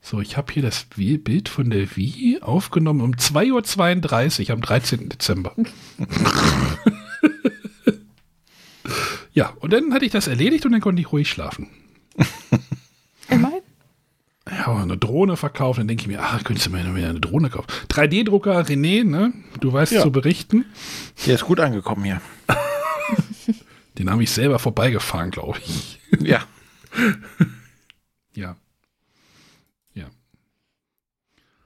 So, ich habe hier das Bild von der Wii aufgenommen um 2.32 Uhr am 13. Dezember. [LAUGHS] ja, und dann hatte ich das erledigt und dann konnte ich ruhig schlafen. Immerhin. Ja, eine Drohne verkaufen, dann denke ich mir, ach, könntest du mir wieder eine Drohne kaufen. 3D-Drucker, René, ne? Du weißt ja. zu berichten. Der ist gut angekommen hier. Den habe ich selber vorbeigefahren, glaube ich. [LAUGHS] [LAUGHS] Ja. ja.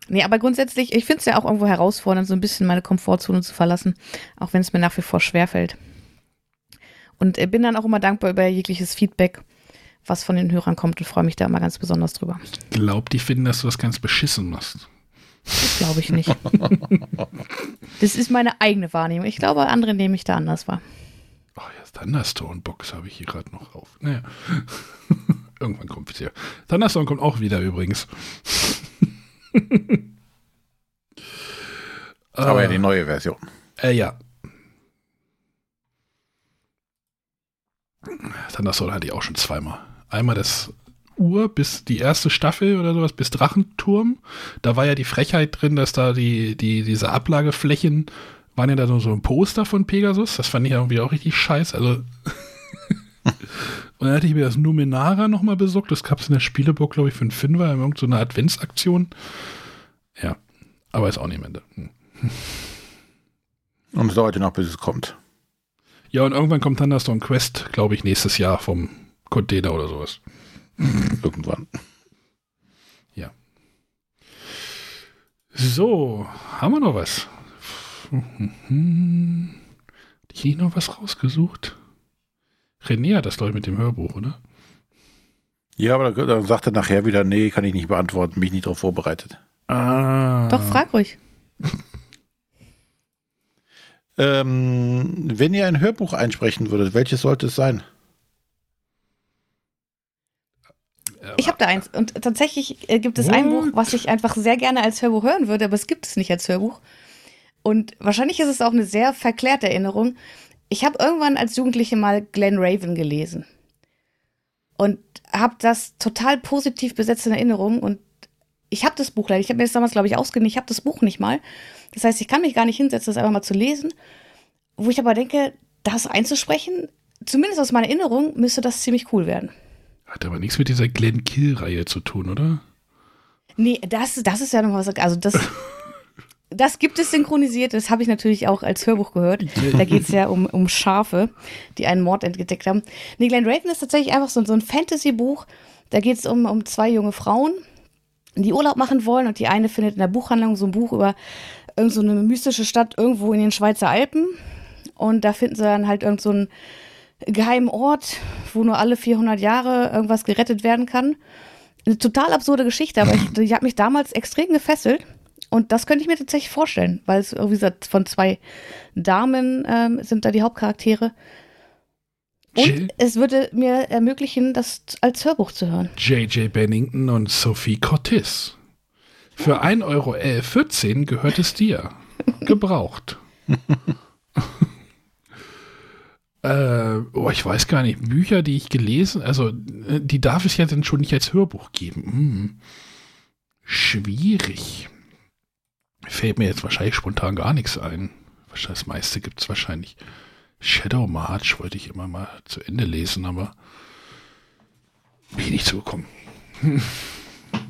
Nee, aber grundsätzlich, ich finde es ja auch irgendwo herausfordernd, so ein bisschen meine Komfortzone zu verlassen, auch wenn es mir nach wie vor schwerfällt. Und äh, bin dann auch immer dankbar über jegliches Feedback, was von den Hörern kommt und freue mich da immer ganz besonders drüber. Ich glaube, die finden, dass du das ganz beschissen machst. Das glaube ich nicht. [LAUGHS] das ist meine eigene Wahrnehmung. Ich glaube, andere nehmen mich da anders wahr. Oh ja, Thunderstone-Box habe ich hier gerade noch auf. Naja. [LAUGHS] Irgendwann kommt es hier. Thunderstone kommt auch wieder übrigens. [LAUGHS] Aber ja die neue Version. Äh, ja. Thunderstone hatte ich auch schon zweimal. Einmal das Uhr bis die erste Staffel oder sowas, bis Drachenturm. Da war ja die Frechheit drin, dass da die, die, diese Ablageflächen waren ja da so ein Poster von Pegasus. Das fand ich irgendwie auch richtig scheiße. Also. [LAUGHS] Und dann hatte ich mir das Numenara nochmal besorgt. Das gab es in der Spieleburg, glaube ich, für einen Fünfer, in irgendeiner Adventsaktion. Ja, aber ist auch nicht am Ende. Hm. Und es dauert ja noch, bis es kommt. Ja, und irgendwann kommt Thunderstorm Quest, glaube ich, nächstes Jahr vom Container oder sowas. [LAUGHS] Irgendwann. Ja. So, haben wir noch was? Hm. Hat ich noch was rausgesucht? René hat das, glaube ich, mit dem Hörbuch, oder? Ja, aber dann sagt er nachher wieder, nee, kann ich nicht beantworten, bin ich nicht darauf vorbereitet. Ah. Doch, frag ruhig. [LAUGHS] ähm, wenn ihr ein Hörbuch einsprechen würdet, welches sollte es sein? Ich habe da eins. Und tatsächlich äh, gibt es What? ein Buch, was ich einfach sehr gerne als Hörbuch hören würde, aber es gibt es nicht als Hörbuch. Und wahrscheinlich ist es auch eine sehr verklärte Erinnerung. Ich habe irgendwann als Jugendliche mal Glenn Raven gelesen. Und habe das total positiv besetzt in Erinnerung. Und ich habe das Buch leider, ich habe mir das damals, glaube ich, ausgeliehen, ich habe das Buch nicht mal. Das heißt, ich kann mich gar nicht hinsetzen, das einfach mal zu lesen. Wo ich aber denke, das einzusprechen, zumindest aus meiner Erinnerung, müsste das ziemlich cool werden. Hat aber nichts mit dieser Glenn Kill-Reihe zu tun, oder? Nee, das, das ist ja noch was. Also, das. [LAUGHS] Das gibt es synchronisiert, das habe ich natürlich auch als Hörbuch gehört. Da geht es ja um, um Schafe, die einen Mord entdeckt haben. Nee, Glenn Raven ist tatsächlich einfach so, so ein Fantasy-Buch. Da geht es um, um zwei junge Frauen, die Urlaub machen wollen und die eine findet in der Buchhandlung so ein Buch über irgendeine so mystische Stadt irgendwo in den Schweizer Alpen. Und da finden sie dann halt irgendeinen so geheimen Ort, wo nur alle 400 Jahre irgendwas gerettet werden kann. Eine total absurde Geschichte, aber ich, die hat mich damals extrem gefesselt. Und das könnte ich mir tatsächlich vorstellen, weil es, wie gesagt, von zwei Damen ähm, sind da die Hauptcharaktere. Und Jill? es würde mir ermöglichen, das als Hörbuch zu hören. J.J. Bennington und Sophie Cortis. Für 1,14 Euro gehört es dir. Gebraucht. [LAUGHS] äh, oh, ich weiß gar nicht. Bücher, die ich gelesen, also äh, die darf es ja dann schon nicht als Hörbuch geben. Hm. Schwierig. Fällt mir jetzt wahrscheinlich spontan gar nichts ein. Das meiste gibt es wahrscheinlich. Shadow March wollte ich immer mal zu Ende lesen, aber bin ich nicht zugekommen. [LAUGHS]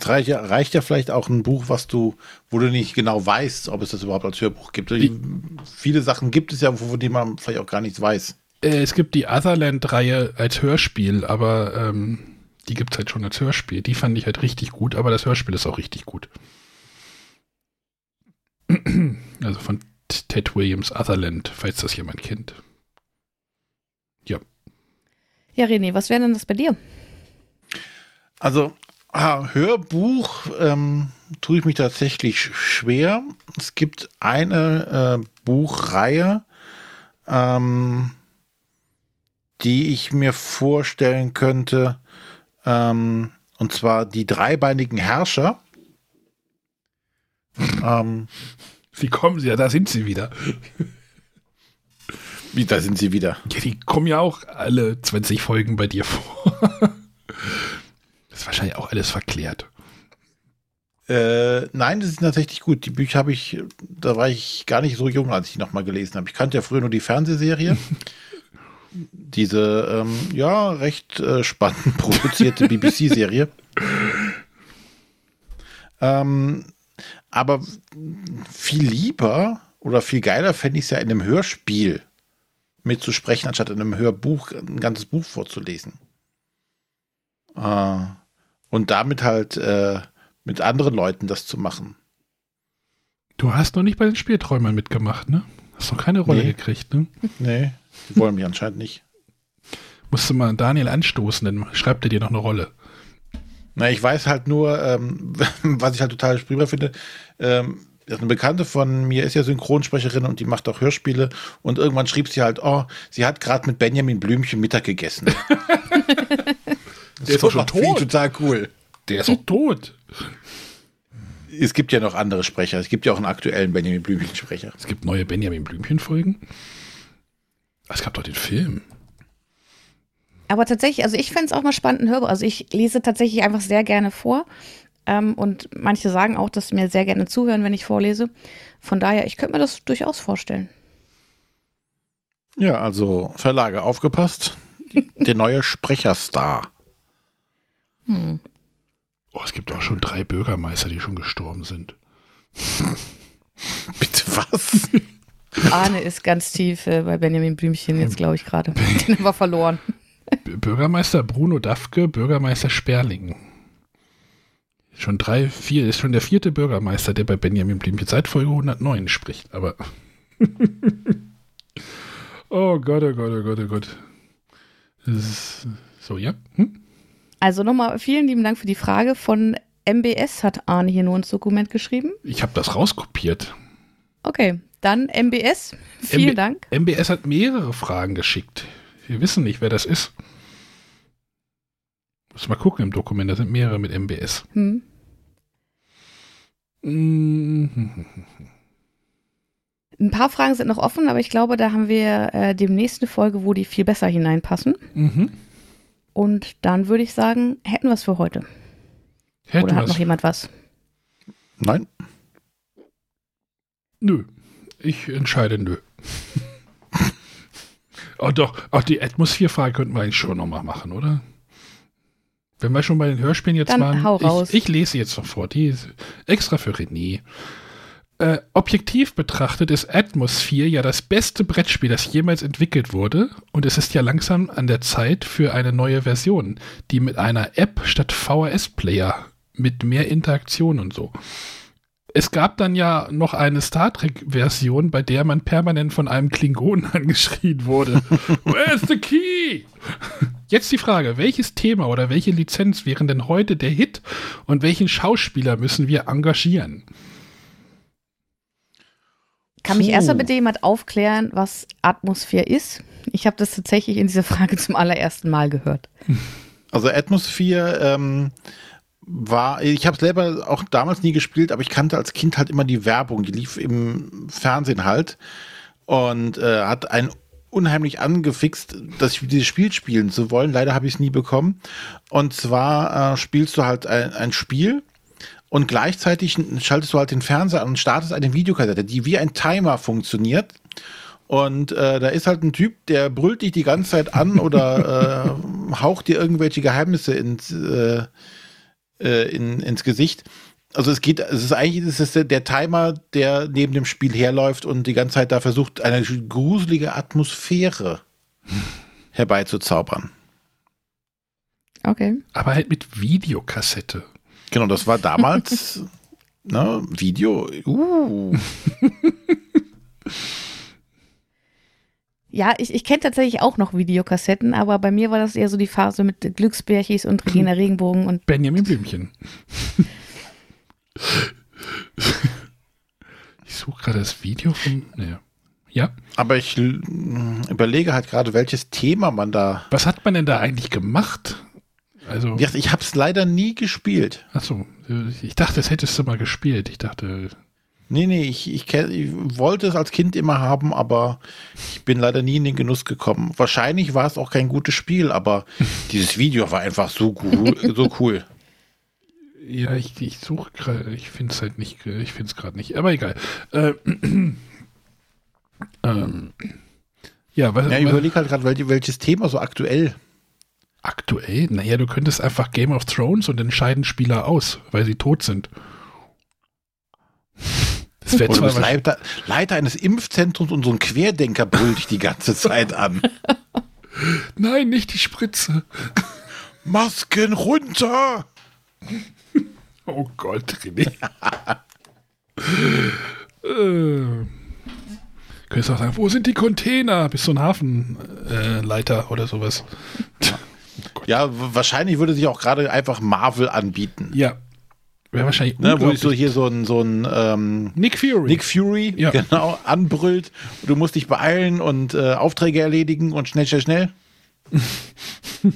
Reicht ja, reicht ja vielleicht auch ein Buch, was du, wo du nicht genau weißt, ob es das überhaupt als Hörbuch gibt. Viele Sachen gibt es ja, von denen man vielleicht auch gar nichts weiß. Äh, es gibt die Otherland-Reihe als Hörspiel, aber ähm, die gibt es halt schon als Hörspiel. Die fand ich halt richtig gut, aber das Hörspiel ist auch richtig gut. [CLEARS THROAT] Also von Ted Williams Otherland, falls das jemand kennt. Ja. Ja, René, was wäre denn das bei dir? Also ah, Hörbuch ähm, tue ich mich tatsächlich sch- schwer. Es gibt eine äh, Buchreihe, ähm, die ich mir vorstellen könnte, ähm, und zwar die dreibeinigen Herrscher. Ähm, Wie kommen sie? Ja, da sind sie wieder. wie, da sind sie wieder. Ja, die kommen ja auch alle 20 Folgen bei dir vor. Das ist wahrscheinlich auch alles verklärt. Äh, nein, das ist tatsächlich gut. Die Bücher habe ich, da war ich gar nicht so jung, als ich nochmal gelesen habe. Ich kannte ja früher nur die Fernsehserie. [LAUGHS] Diese, ähm, ja, recht äh, spannend [LAUGHS] produzierte BBC-Serie. Ähm, aber viel lieber oder viel geiler fände ich es ja in einem Hörspiel mitzusprechen, anstatt in einem Hörbuch ein ganzes Buch vorzulesen. Äh, und damit halt äh, mit anderen Leuten das zu machen. Du hast noch nicht bei den Spielträumern mitgemacht, ne? Hast noch keine Rolle Nee. gekriegt, ne? Nee, die wollen mich anscheinend nicht. Musst du mal Daniel anstoßen, dann schreibt er dir noch eine Rolle. Na, ich weiß halt nur, ähm, [LAUGHS] was ich halt total prima finde. Ähm, eine Bekannte von mir ist ja Synchronsprecherin und die macht auch Hörspiele. Und irgendwann schrieb sie halt, oh, sie hat gerade mit Benjamin Blümchen Mittag gegessen. [LAUGHS] Der ist doch schon tot. total cool. Der ist doch tot. Es gibt ja noch andere Sprecher. Es gibt ja auch einen aktuellen Benjamin Blümchen-Sprecher. Es gibt neue Benjamin Blümchen-Folgen. Es gab doch den Film. Aber tatsächlich, also ich fände es auch mal spannend, ein Hörbuch. Also ich lese tatsächlich einfach sehr gerne vor. Ähm, und manche sagen auch, dass sie mir sehr gerne zuhören, wenn ich vorlese. Von daher, ich könnte mir das durchaus vorstellen. Ja, also Verlage, aufgepasst. Der neue Sprecherstar. Hm. Oh, es gibt auch schon drei Bürgermeister, die schon gestorben sind. [LAUGHS] Bitte was? Arne ist ganz tief äh, bei Benjamin Blümchen jetzt, glaube ich, gerade. Den haben wir verloren. Bürgermeister Bruno Dafke, Bürgermeister Sperling. Schon drei, vier, ist schon der vierte Bürgermeister, der bei Benjamin Blümchen seit Folge 109 spricht, aber. [LAUGHS] oh Gott, oh Gott, oh Gott, oh Gott. So, ja? Hm? Also nochmal vielen lieben Dank für die Frage. Von MBS hat Arne hier nur ins Dokument geschrieben. Ich habe das rauskopiert. Okay, dann MBS. Vielen MB Dank. MBS hat mehrere Fragen geschickt. Wir wissen nicht, wer das ist. Muss mal gucken im Dokument, da sind mehrere mit MBS. Hm. Mhm. Ein paar Fragen sind noch offen, aber ich glaube, da haben wir äh, demnächst eine Folge, wo die viel besser hineinpassen. Mhm. Und dann würde ich sagen, hätten wir es für heute. Hätten Oder hat wir's. noch jemand was? Nein? Nö. Ich entscheide nö. Oh doch, auch die Atmosphäre-Frage könnten wir eigentlich schon nochmal machen, oder? Wenn wir schon bei den Hörspielen jetzt Dann waren. hau raus. Ich, ich lese jetzt noch vor, die ist extra für René. Äh, objektiv betrachtet ist Atmosphere ja das beste Brettspiel, das jemals entwickelt wurde. Und es ist ja langsam an der Zeit für eine neue Version, die mit einer App statt VHS-Player mit mehr Interaktion und so. Es gab dann ja noch eine Star Trek-Version, bei der man permanent von einem Klingonen [LAUGHS] angeschrien wurde. Where's the key? Jetzt die Frage, welches Thema oder welche Lizenz wären denn heute der Hit und welchen Schauspieler müssen wir engagieren? Kann mich erstmal bitte jemand aufklären, was Atmosphäre ist? Ich habe das tatsächlich in dieser Frage zum allerersten Mal gehört. Also Atmosphäre ähm, war, ich habe es selber auch damals nie gespielt, aber ich kannte als Kind halt immer die Werbung, die lief im Fernsehen halt und äh, hat einen unheimlich angefixt, dass dieses Spiel spielen zu wollen. Leider habe ich es nie bekommen. Und zwar äh, spielst du halt ein, ein Spiel und gleichzeitig schaltest du halt den Fernseher an und startest eine Videokassette, die wie ein Timer funktioniert. Und äh, da ist halt ein Typ, der brüllt dich die ganze Zeit an oder [LAUGHS] äh, haucht dir irgendwelche Geheimnisse ins, äh, äh, in, ins Gesicht. Also es geht, es ist eigentlich es ist der, Timer, der neben dem Spiel herläuft und die ganze Zeit da versucht, eine gruselige Atmosphäre [LAUGHS] herbeizuzaubern. Okay. Aber halt mit Videokassette. Genau, das war damals [LAUGHS] ne, Video. Uh. [LAUGHS] Ja, ich, ich kenne tatsächlich auch noch Videokassetten, aber bei mir war das eher so die Phase mit Glücksbärchis und [LAUGHS] Regina Regenbogen und. Benjamin Blümchen. [LAUGHS] ich suche gerade das Video von. Naja. Ja. Aber ich überlege halt gerade, welches Thema man da. Was hat man denn da eigentlich gemacht? Also. Ja, ich habe es leider nie gespielt. Achso, ich dachte, das hättest du mal gespielt. Ich dachte. Nee, nee, ich, ich, ich, wollte es als Kind immer haben, aber ich bin leider nie in den Genuss gekommen. Wahrscheinlich war es auch kein gutes Spiel, aber [LAUGHS] dieses Video war einfach so cool. so cool. Ja, ich, ich suche gerade, ich finde es halt nicht, ich finde es gerade nicht, aber egal. Äh, [CLEARS THROAT] ähm, ja, was, ja, ich überlege halt gerade, welches Thema so aktuell. Aktuell? Naja, du könntest einfach Game of Thrones und entscheiden Spieler aus, weil sie tot sind. Das wäre zwar Leiter, Leiter eines Impfzentrums und so ein Querdenker brüllt dich die ganze Zeit an. [LAUGHS] Nein, nicht die Spritze. Masken runter! Oh Gott, René. [LAUGHS] äh, könntest auch sagen, wo sind die Container? Bist du ein Hafenleiter äh, oder sowas? ja, wahrscheinlich würde sich auch gerade einfach Marvel anbieten. Ja, Wäre wahrscheinlich ne, Wo ich so hier so ein, so ein ähm, Nick Fury, Nick Fury ja. [LAUGHS] genau, anbrüllt. Du musst dich beeilen und äh, Aufträge erledigen und schnell, schnell, schnell. [LAUGHS]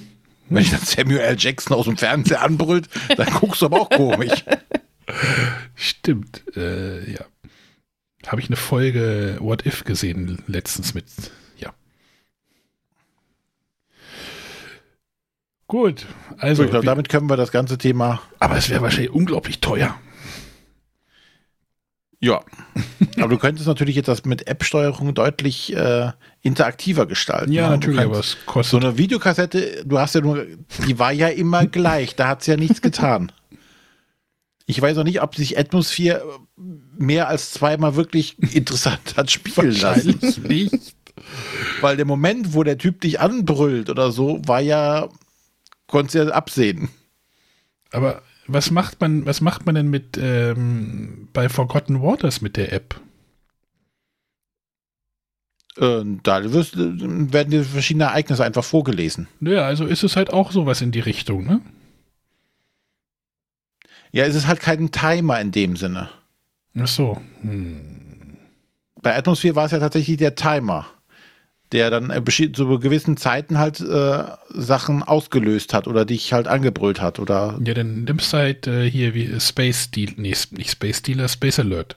Wenn ich dann Samuel L. Jackson aus dem Fernseher anbrüllt, dann guckst du aber auch komisch. [LAUGHS] Stimmt, äh, ja. Habe ich eine Folge What If gesehen letztens mit, ja. Gut, also. ich glaube, damit können wir das ganze Thema. Aber es wäre wahrscheinlich unglaublich teuer. Ja. Aber du könntest natürlich jetzt das mit App-Steuerung deutlich äh, interaktiver gestalten. Ja, ne? natürlich, aber es kostet. So eine Videokassette, du hast ja nur, die war ja immer [LAUGHS] gleich, da hat es ja nichts getan. Ich weiß auch nicht, ob sich Atmosphäre mehr als zweimal wirklich interessant hat spielen lassen. nicht. Weil der Moment, wo der Typ dich anbrüllt oder so, war ja, konntest ja absehen. Aber was macht man, was macht man denn mit ähm, bei Forgotten Waters mit der App? Äh, da wirst, werden dir verschiedene Ereignisse einfach vorgelesen. Ja, also ist es halt auch sowas in die Richtung, ne? Ja, es ist halt kein Timer in dem Sinne. Ach so. Hm. Bei Atmosphere war es ja tatsächlich der Timer der dann zu gewissen Zeiten halt äh, Sachen ausgelöst hat oder dich halt angebrüllt hat oder. Ja, dann nimmst du halt äh, hier wie Space Deal, nee, nicht Space Dealer, Space Alert.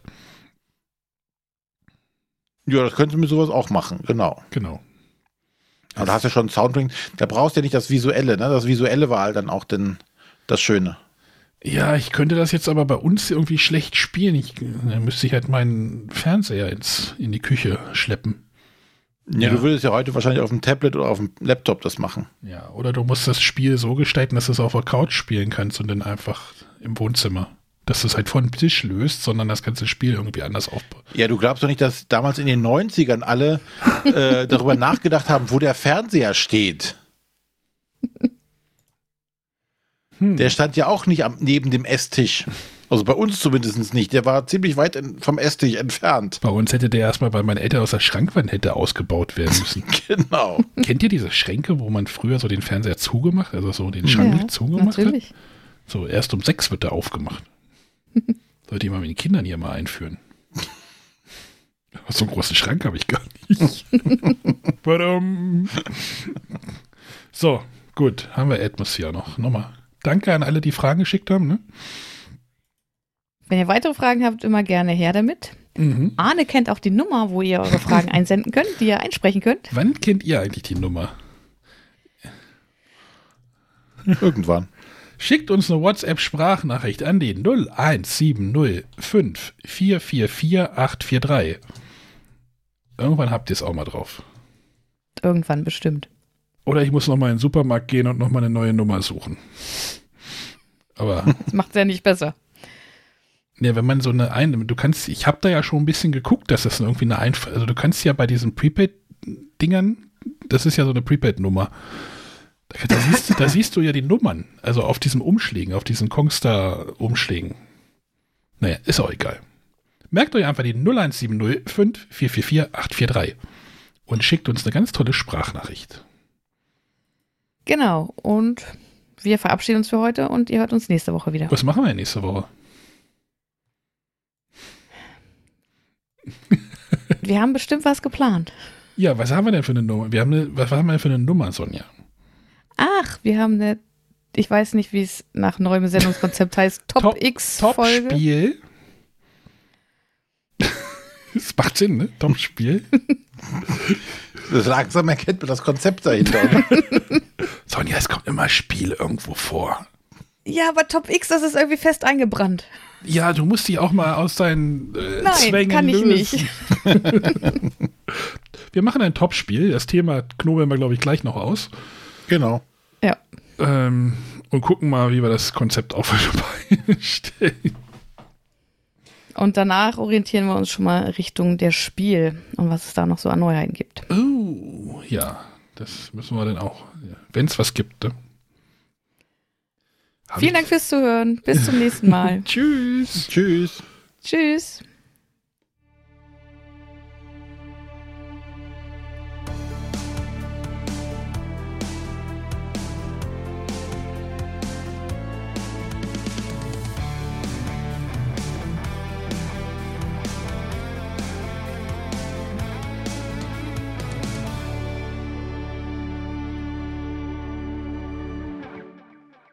Ja, das könnte mir sowas auch machen, genau. Genau. Aber da hast du ja schon Soundtrack, da brauchst du ja nicht das Visuelle, ne? Das Visuelle war halt dann auch denn das Schöne. Ja, ich könnte das jetzt aber bei uns irgendwie schlecht spielen. Ich, dann müsste ich halt meinen Fernseher ins, in die Küche schleppen. Ja, du würdest ja heute wahrscheinlich auf dem Tablet oder auf dem Laptop das machen. Ja, oder du musst das Spiel so gestalten, dass du es auf der Couch spielen kannst und dann einfach im Wohnzimmer. dass du es halt von Tisch löst, sondern das ganze Spiel irgendwie anders aufbaut. Ja, du glaubst doch nicht, dass damals in den 90ern alle äh, [LAUGHS] darüber nachgedacht haben, wo der Fernseher steht. Hm. Der stand ja auch nicht am, neben dem Esstisch. Also bei uns zumindest nicht. Der war ziemlich weit in, vom Esstisch entfernt. Bei uns hätte der erstmal bei meinen Eltern aus der Schrankwand hätte ausgebaut werden müssen. [LAUGHS] Genau. Kennt ihr diese Schränke, wo man früher so den Fernseher zugemacht, also so den Schrank Ja, zugemacht natürlich. hat? So, erst um sechs wird der aufgemacht. [LAUGHS] Sollte ich mal mit den Kindern hier mal einführen. [LAUGHS] So einen großen Schrank habe ich gar nicht. So, gut, haben wir Atmosphere noch. Nochmal. Danke an alle, die Fragen geschickt haben. Ne? Wenn ihr weitere Fragen habt, immer gerne her damit. Mhm. Arne kennt auch die Nummer, wo ihr eure Fragen einsenden könnt, die ihr einsprechen könnt. Wann kennt ihr eigentlich die Nummer? Irgendwann. Schickt uns eine WhatsApp-Sprachnachricht an die 01705444843. Irgendwann habt ihr es auch mal drauf. Irgendwann bestimmt. Oder ich muss noch mal in den Supermarkt gehen und noch mal eine neue Nummer suchen. Aber Das macht es ja nicht besser. Ja, wenn man so eine ein, du kannst, ich habe da ja schon ein bisschen geguckt, dass das irgendwie eine Einf also du kannst ja bei diesen Prepaid-Dingern, das ist ja so eine Prepaid-Nummer. Da, da, siehst, du- da siehst du ja die Nummern, also auf diesen Umschlägen, auf diesen Kongstar-Umschlägen. Naja, ist auch egal. Merkt euch einfach die 0170 5444 843 und schickt uns eine ganz tolle Sprachnachricht. Genau. Und wir verabschieden uns für heute und ihr hört uns nächste Woche wieder. Was machen wir nächste Woche? Wir haben bestimmt was geplant. Ja, was haben wir denn für eine Nummer? Wir haben eine, was haben wir denn für eine Nummer, Sonja? Ach, wir haben eine, ich weiß nicht, wie es nach neuem Sendungskonzept heißt, Top, Top- X Folge. Top-Spiel. [LAUGHS] das macht Sinn, ne? Top-Spiel. Das langsam erkennt man das Konzept dahinter. [LAUGHS] Sonja, es kommt immer Spiel irgendwo vor. Ja, aber Top X, das ist irgendwie fest eingebrannt. Ja, du musst dich auch mal aus deinen äh, Nein, Zwängen kann ich lösen. nicht. [LAUGHS] Wir machen ein Top-Spiel. Das Thema knobeln wir, glaube ich, gleich noch aus. genau. Ja. Ähm, und gucken mal, wie wir das Konzept auf [LAUGHS] stellen. Und danach orientieren wir uns schon mal Richtung der Spiel und was es da noch so an Neuheiten gibt. Oh, ja. Das müssen wir dann auch. Wenn es was gibt, ne? Hab Vielen ich- Dank fürs Zuhören. Bis zum nächsten Mal. [LAUGHS] Tschüss. Tschüss. Tschüss.